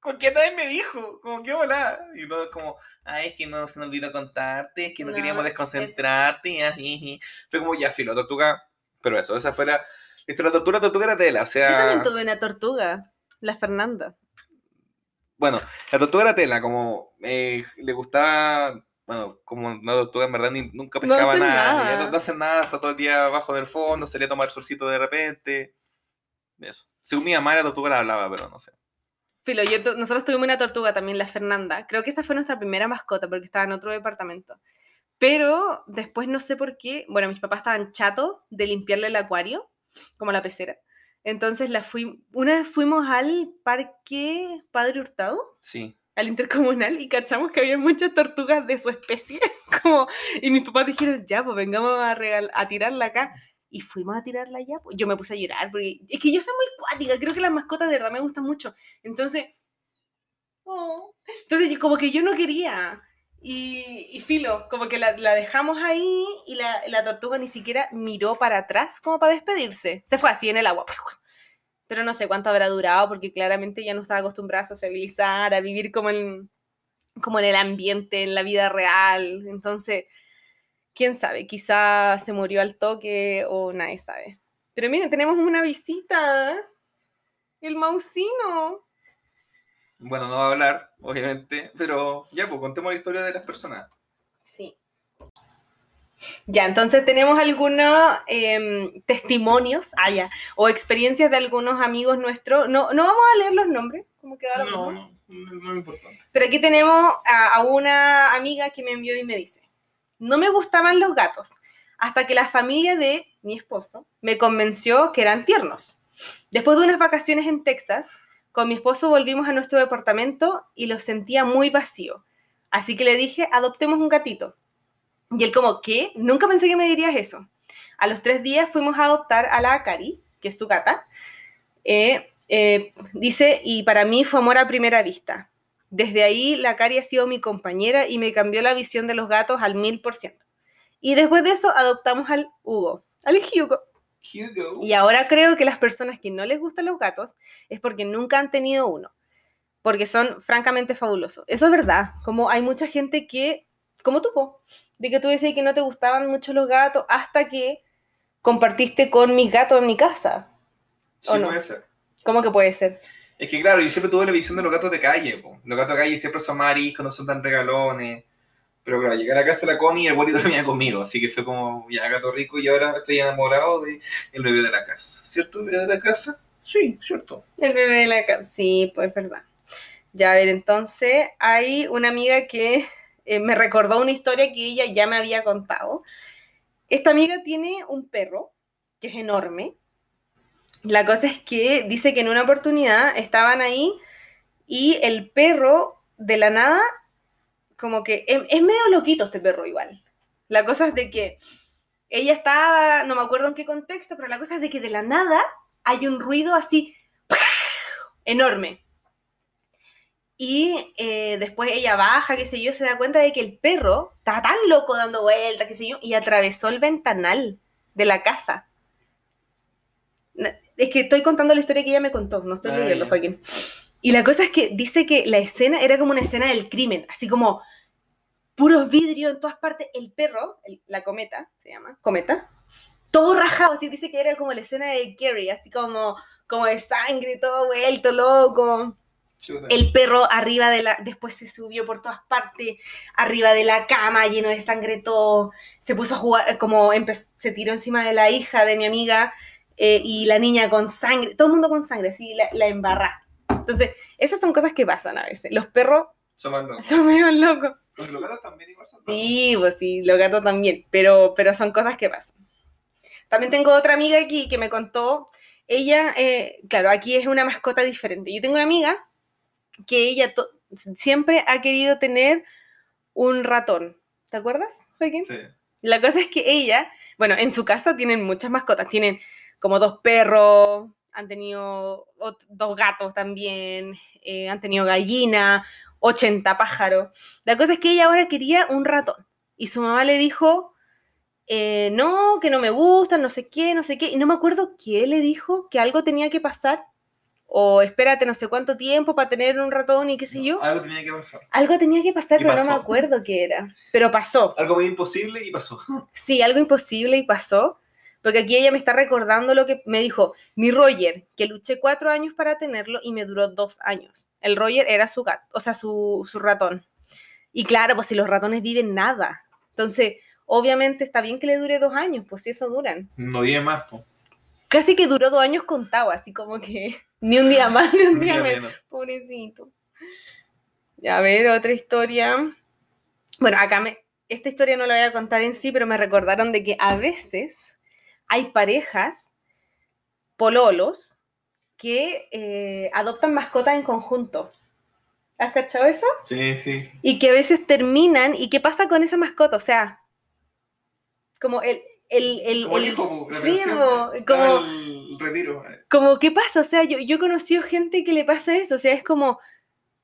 ¿Por qué nadie me dijo? Como, ¿qué volá? Y todo como, ay, es que no se nos olvidó contarte, es que no, No, queríamos es- desconcentrarte. ajiji". Fue como, ya, filo, tortuga. Pero eso, esa fue la... Esto, la tortuga, tortuga era tela, o Yo también sea... tuve una tortuga, la Fernanda. Bueno, la tortuga era tela, como eh, le gustaba... Bueno, como una tortuga en verdad ni- nunca No pescaba hacen nada, nada. no, no hacen nada, está todo el día abajo del fondo, salía a tomar solcito de repente. Eso. Según mi mamá, la tortuga la hablaba, pero no sé. Filo, yo nosotros tuvimos una tortuga también, la Fernanda. Creo que esa fue nuestra primera mascota porque estaba en otro departamento. Pero después no sé por qué, bueno, mis papás estaban chatos de limpiarle el acuario, como la pecera. Entonces la fui, una vez fuimos al parque Padre Hurtado, Sí. Al intercomunal, y cachamos que había muchas tortugas de su especie. Como, y mis papás dijeron, ya, pues vengamos a, regal- a tirarla acá. Y fuimos a tirarla allá. Pues yo me puse a llorar, porque es que yo soy muy cuática, creo que las mascotas de verdad me gustan mucho. Entonces, oh, entonces como que yo no quería. Y, y filo, como que la, la dejamos ahí y la, la tortuga ni siquiera miró para atrás como para despedirse. Se fue así en el agua. Pero no sé cuánto habrá durado porque claramente ya no estaba acostumbrada a sociabilizar, a vivir como en, como en el ambiente, en la vida real. Entonces, quién sabe, quizá se murió al toque o nadie sabe. Pero miren, tenemos una visita. El Mausino. Bueno, no va a hablar, obviamente, pero ya, pues contemos la historia de las personas. Sí. Ya, entonces tenemos algunos em, testimonios ah, ya, o experiencias de algunos amigos nuestros. No, no vamos a leer los nombres, como quedaron. No, no, no, no es importante. Pero aquí tenemos a, a una amiga que me envió y me dice, no me gustaban los gatos, hasta que la familia de mi esposo me convenció que eran tiernos. Después de unas vacaciones en Texas, con mi esposo volvimos a nuestro departamento y lo sentía muy vacío. Así que le dije, adoptemos un gatito. Y él como, ¿qué? Nunca pensé que me dirías eso. A los tres días fuimos a adoptar a la Akari, que es su gata. Eh, eh, dice, y para mí fue amor a primera vista. Desde ahí la Akari ha sido mi compañera y me cambió la visión de los gatos al mil por ciento. Y después de eso adoptamos al Hugo, al Hugo. Hugo. Y ahora creo que las personas que no les gustan los gatos es porque nunca han tenido uno, porque son francamente fabulosos. Eso es verdad, como hay mucha gente que, como tú, po, de que tú decías que no te gustaban mucho los gatos hasta que compartiste con mis gatos en mi casa. Sí, ¿O no? puede ser. ¿Cómo que puede ser? Es que claro, yo siempre tuve la visión de los gatos de calle. po. Los gatos de calle siempre son mariscos, no son tan regalones. Pero claro, llegué a la casa de la Connie y el abuelito dormía conmigo. Así que fue como ya gato rico y ahora estoy enamorado del el bebé de la casa. ¿Cierto, bebé de la casa? Sí, cierto. El bebé de la casa. Sí, pues es verdad. Ya, a ver, entonces hay una amiga que eh, me recordó una historia que ella ya me había contado. Esta amiga tiene un perro que es enorme. La cosa es que dice que en una oportunidad estaban ahí y el perro de la nada, como que es, es medio loquito este perro igual. La cosa es de que ella estaba, no me acuerdo en qué contexto, pero la cosa es de que de la nada hay un ruido así enorme. Y eh, después ella baja, qué sé yo, se da cuenta de que el perro está tan loco dando vueltas, qué sé yo, y atravesó el ventanal de la casa. Es que estoy contando la historia que ella me contó, no estoy Ah, leyendo. Joaquín. Y la cosa es que dice que la escena era como una escena del crimen, así como puros vidrios en todas partes. El perro, el- la cometa, se llama, cometa, todo rajado, así dice que era como la escena de Gary, así como, como de sangre, todo vuelto, loco. Chuta. El perro arriba de la, después se subió por todas partes, arriba de la cama, lleno de sangre todo. Se puso a jugar, como empe- se tiró encima de la hija de mi amiga eh, y la niña con sangre, todo el mundo con sangre, así la, la embarra. Entonces, esas son cosas que pasan a veces. Los perros Son más locos. son medio locos. Porque los gatos también igual son locos. Sí, pues sí, los gatos también, pero, pero son cosas que pasan. También tengo otra amiga aquí que me contó, ella, eh, claro, aquí es una mascota diferente. Yo tengo una amiga que ella siempre ha querido tener un ratón. ¿Te acuerdas, Joaquín? Sí. La cosa es que ella, bueno, en su casa tienen muchas mascotas, tienen como dos perros, han tenido dos gatos también, eh, han tenido gallina, 80 pájaros. La cosa es que ella ahora quería un ratón y su mamá le dijo, eh, no, que no me gustan, no sé qué, no sé qué, y no me acuerdo qué le dijo, que algo tenía que pasar, o espérate no sé cuánto tiempo para tener un ratón y qué sé yo. Algo tenía que pasar. Algo tenía que pasar, Y pero no me acuerdo qué era. Pero pasó. Algo muy imposible y pasó. Sí, algo imposible y pasó. Porque aquí ella me está recordando lo que me dijo mi Roger, que luché cuatro años para tenerlo y me duró dos años. El Roger era su gato, o sea, su, su ratón. Y claro, pues si los ratones viven nada. Entonces, obviamente está bien que le dure dos años, pues si eso duran. No vive más, po. Casi que duró dos años contado, así como que ni un día más, ni un Un día día menos. Pobrecito. A ver, otra historia. Bueno, acá me. Esta historia no la voy a contar en sí, pero me recordaron de que a veces hay parejas, pololos, que eh, adoptan mascotas en conjunto. ¿Has cachado eso? Sí, sí. Y que a veces terminan. ¿Y qué pasa con esa mascota? O sea, como el. El, el, Como el el- hijo, la sí, po, eh, como, el retiro. eh. como, ¿qué pasa? O sea, yo, yo he conocido gente que le pasa eso. O sea, es como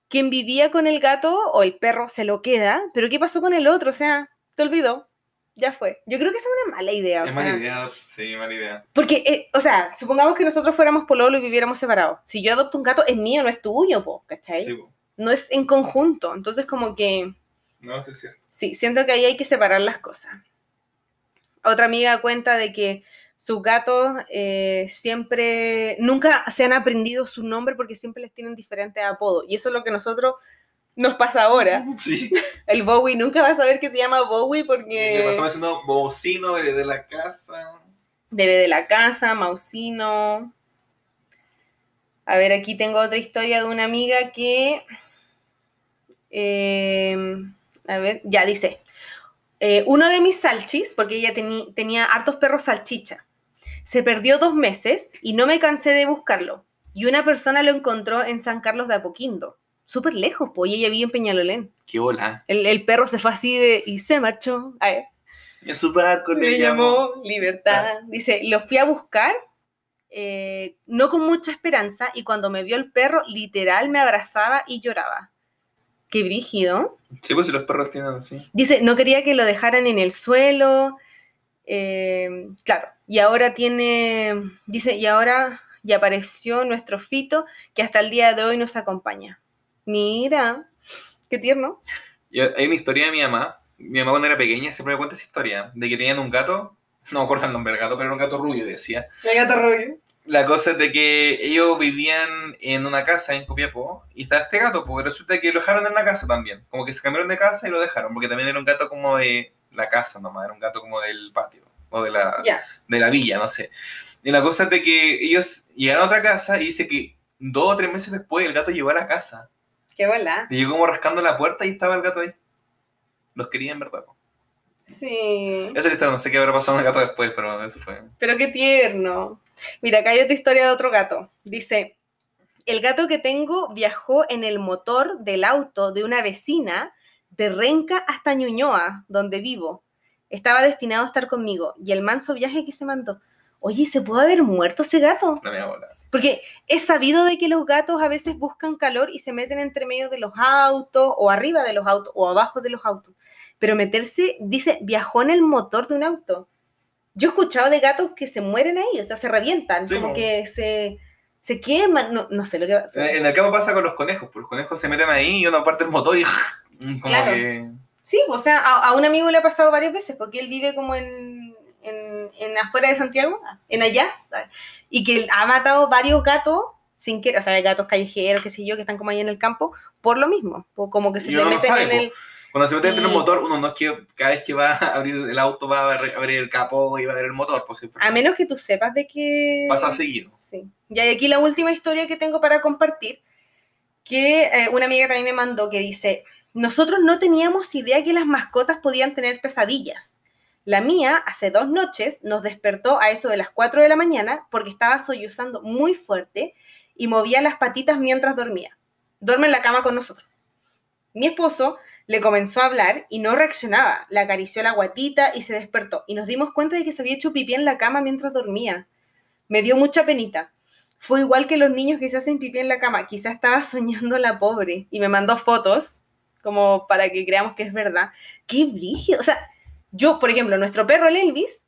quien vivía con el gato o el perro se lo queda, pero ¿qué pasó con el otro? O sea, te olvidó. Ya fue. Yo creo que esa es una mala idea. o Es mala sea, idea. Sí, mala idea. Porque, eh, o sea, supongamos que nosotros fuéramos pololo y viviéramos separados. Si yo adopto un gato, es mío, no es tuyo, po, ¿cachai? Sí, po. No es en conjunto. Entonces, como que. No, sí, sí. Sí, siento que ahí hay que separar las cosas. Otra amiga cuenta de que sus gatos eh, siempre, nunca se han aprendido su nombre porque siempre les tienen diferentes apodos. Y eso es lo que a nosotros nos pasa ahora. Sí. El Bowie nunca va a saber que se llama Bowie Le porque pasamos haciendo bocino bebé de la casa. bebé de la casa, Mausino. A ver, aquí tengo otra historia de una amiga que... eh, a ver, ya dice. Eh, uno de mis salchis, porque ella tenía hartos perros salchicha, se perdió dos meses y no me cansé de buscarlo. y una persona lo encontró en San Carlos de Apoquindo. Súper lejos, pues, y ella vive en Peñalolén. Qué hola. El, el perro se fue así de, y se marchó. Ay, en su barco me le llamó. Libertad. Dice, lo fui a buscar, eh, no con mucha esperanza, y cuando me vio el perro, literal me abrazaba y lloraba. Qué brígido. Sí, pues si los perros tienen así. Dice, no quería que lo dejaran en el suelo. eh, claro, y ahora tiene, dice, y ahora ya apareció nuestro Fito, que hasta el día de hoy nos acompaña. Mira, qué tierno. Y hay una historia de mi mamá. Mi mamá cuando era pequeña siempre me cuenta esa historia. De que tenían un gato. No me acuerdo el nombre del gato, pero era un gato rubio, decía. El gato rubio. La cosa es de que ellos vivían en una casa en Copiapó y estaba este gato, porque resulta que lo dejaron en la casa también. Como que se cambiaron de casa y lo dejaron, porque también era un gato como de la casa nomás, era un gato como del patio o de la, de la villa, no sé. Y la cosa es de que ellos llegaron a otra casa y dice que dos o tres meses después el gato llegó a la casa. Qué bola. Y llegó como rascando la puerta y estaba el gato ahí. Los quería en verdad. Sí. Esa es la historia, no sé qué habrá pasado con el gato después, pero eso fue. Pero qué tierno. Mira, acá hay otra historia de otro gato. Dice, el gato que tengo viajó en el motor del auto de una vecina de Renca hasta Ñuñoa, donde vivo. Estaba destinado a estar conmigo y el manso viaje que se mandó. Oye, ¿se puede haber muerto ese gato? No me. Porque es sabido de que los gatos a veces buscan calor y se meten entre medio de los autos o arriba de los autos o abajo de los autos. Pero meterse, dice, viajó en el motor de un auto. Yo he escuchado de gatos que se mueren ahí, o sea, se revientan, Sí, como mo. que se, se queman, no, no sé lo que va a En el campo pasa con los conejos, pues los conejos se meten ahí y uno parte el motor y como Claro. que... Sí, o sea, a, a un amigo le ha pasado varias veces, porque él vive como en, en, en afuera de Santiago, en Ayaz, y que ha matado varios gatos sin querer, o sea, gatos callejeros, qué sé yo, que están como ahí en el campo, por lo mismo, como que se te no meten sabe, en el... Cuando se mete dentro del Sí. motor, uno no es que cada vez que va a abrir el auto va a abrir- el capó y va a abrir el motor, pues A menos que tú sepas de que... pasa seguido. Sí. Y hay aquí la última historia que tengo para compartir, que eh, una amiga también me mandó, que dice, nosotros no teníamos idea que las mascotas podían tener pesadillas. La mía, hace dos noches, nos despertó a eso de las 4 de la mañana porque estaba sollozando muy fuerte y movía las patitas mientras dormía. Duerme en la cama con nosotros. Mi esposo le comenzó a hablar y no reaccionaba. Le acarició la guatita y se despertó. Y nos dimos cuenta de que se había hecho pipí en la cama mientras dormía. Me dio mucha penita. Fue igual que los niños que se hacen pipí en la cama. Quizá estaba soñando la pobre. Y me mandó fotos, como para que creamos que es verdad. ¡Qué brígido! O sea, yo, por ejemplo, nuestro perro, el Elvis,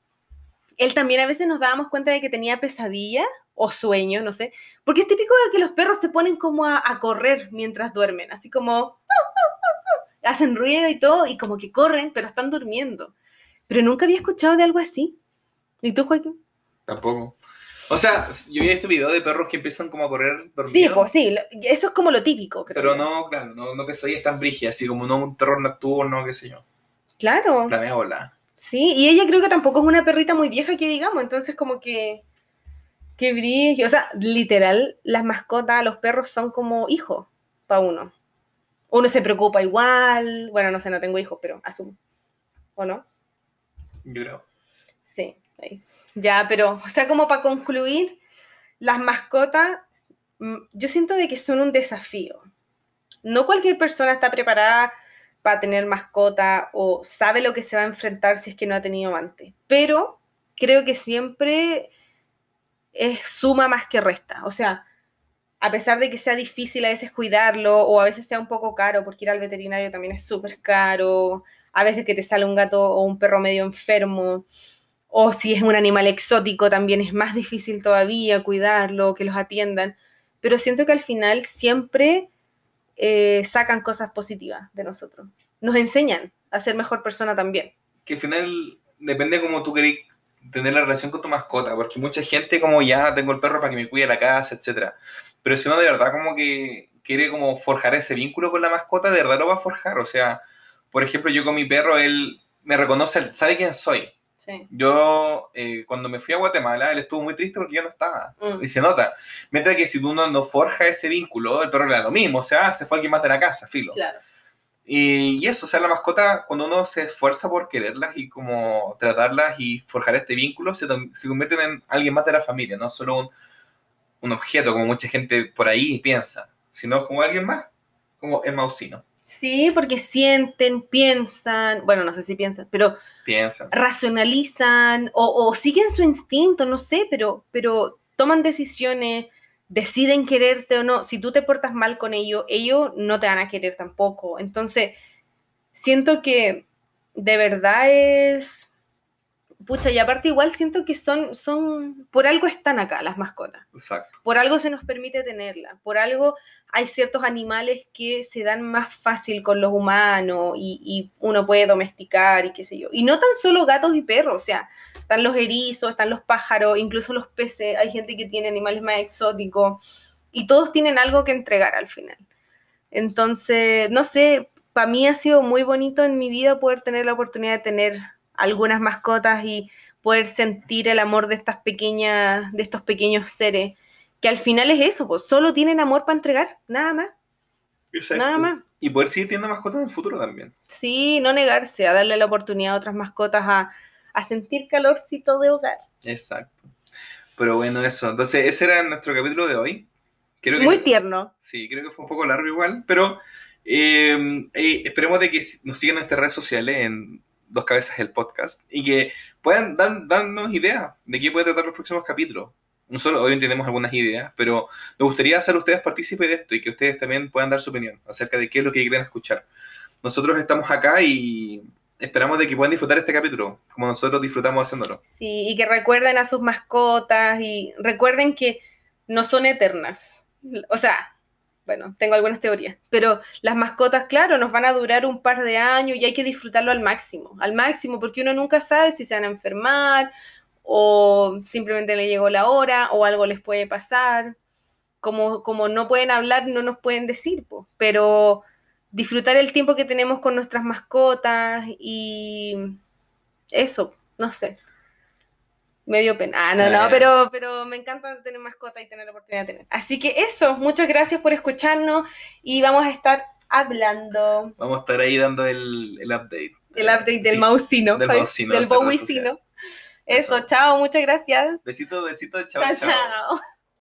él también a veces nos dábamos cuenta de que tenía pesadillas o sueño, no sé. Porque es típico de que los perros se ponen como a, a correr mientras duermen. Así como... Hacen ruido y todo, y como que corren, pero están durmiendo. Pero nunca había escuchado de algo así. ¿Y tú, Joaquín? Tampoco. O sea, yo vi este video de perros que empiezan como a correr Sí, dormidos. pues sí, eso es como lo típico. creo. Pero no, claro, no, no pesadillas tan brígidas, así como no un terror nocturno, qué sé yo. Claro, La mea sí, y ella creo que tampoco es una perrita muy vieja que digamos, entonces como que... Qué brillo, o sea, literal, las mascotas, los perros son como hijos para uno. Uno se preocupa igual, bueno, no sé, no tengo hijos, pero asumo. ¿O no? Yo creo. Sí, ahí. Ya, pero, o sea, como para concluir, las mascotas, mm, yo siento de que son un desafío. No cualquier persona está preparada para tener mascota o sabe lo que se va a enfrentar si es que no ha tenido antes. Pero creo que siempre es suma más que resta. O sea, a pesar de que sea difícil a veces cuidarlo o a veces sea un poco caro, porque ir al veterinario también es súper caro, a veces que te sale un gato o un perro medio enfermo, o si es un animal exótico también es más difícil todavía cuidarlo, que los atiendan, pero siento que al final siempre eh, sacan cosas positivas de nosotros, nos enseñan a ser mejor persona también. Que al final depende cómo tú querés tener la relación con tu mascota, porque mucha gente como ya tengo el perro para que me cuide la casa, etcétera. Pero si uno de verdad como que quiere como forjar ese vínculo con la mascota, de verdad lo va a forjar. O sea, por ejemplo, yo con mi perro, él me reconoce, sabe quién soy. Sí. Yo, eh, cuando me fui a Guatemala, él estuvo muy triste porque yo no estaba. Mm. Y se nota. Mientras que si uno no forja ese vínculo, el perro le da lo mismo. O sea, se fue alguien más de la casa, filo. Claro. Y, y eso, o sea, la mascota, cuando uno se esfuerza por quererlas y como tratarlas y forjar este vínculo, se, se convierten en alguien más de la familia, no solo un, un objeto, como mucha gente por ahí piensa, sino como alguien más, como el mausino. Sí, porque sienten, piensan, bueno, no sé si piensan, pero Piensa. racionalizan o, o siguen su instinto, no sé, pero, pero toman decisiones, deciden quererte o no. Si tú te portas mal con ellos, ellos no te van a querer tampoco. Entonces, siento que de verdad es... Pucha, y aparte igual siento que son, son, por algo están acá las mascotas. Exacto. Por algo se nos permite tenerla. Por algo hay ciertos animales que se dan más fácil con los humanos y, y uno puede domesticar y qué sé yo. Y no tan solo gatos y perros, o sea, están los erizos, están los pájaros, incluso los peces. Hay gente que tiene animales más exóticos y todos tienen algo que entregar al final. Entonces, no sé, para mí ha sido muy bonito en mi vida poder tener la oportunidad de tener algunas mascotas y poder sentir el amor de estas pequeñas, de estos pequeños seres, que al final es eso, pues solo tienen amor para entregar, nada más. Exacto. Nada más. Y poder seguir teniendo mascotas en el futuro también. Sí, no negarse a darle la oportunidad a otras mascotas a, a sentir calorcito de hogar. Exacto. Pero bueno, eso. Entonces, ese era nuestro capítulo de hoy. Creo que, Muy tierno. Sí, creo que fue un poco largo igual, pero eh, eh, esperemos de que nos sigan en nuestras redes sociales en Dos Cabezas el Podcast y que puedan dar- darnos ideas de qué puede tratar los próximos capítulos. Nosotros obviamente tenemos algunas ideas, pero me gustaría hacer ustedes partícipes de esto y que ustedes también puedan dar su opinión acerca de qué es lo que quieren escuchar. Nosotros estamos acá y esperamos de que puedan disfrutar este capítulo, como nosotros disfrutamos haciéndolo. Sí, y que recuerden a sus mascotas y recuerden que no son eternas. O sea, bueno, tengo algunas teorías, pero las mascotas, claro, nos van a durar un par de años y hay que disfrutarlo al máximo, al máximo, porque uno nunca sabe si se van a enfermar o simplemente le llegó la hora o algo les puede pasar. Como, como no pueden hablar, no nos pueden decir, po. pero disfrutar el tiempo que tenemos con nuestras mascotas y eso, no sé. Me dio pena. Ah, no, no, Eh. pero, pero me encanta tener mascota y tener la oportunidad de tener. Así que eso, muchas gracias por escucharnos y vamos a estar hablando Vamos a estar ahí dando el, el update. el update del Sí. mausino, del mausino, del sociales. Eso, Eso. chao, muchas gracias. Besito, besito, chao, chao. chao. chao.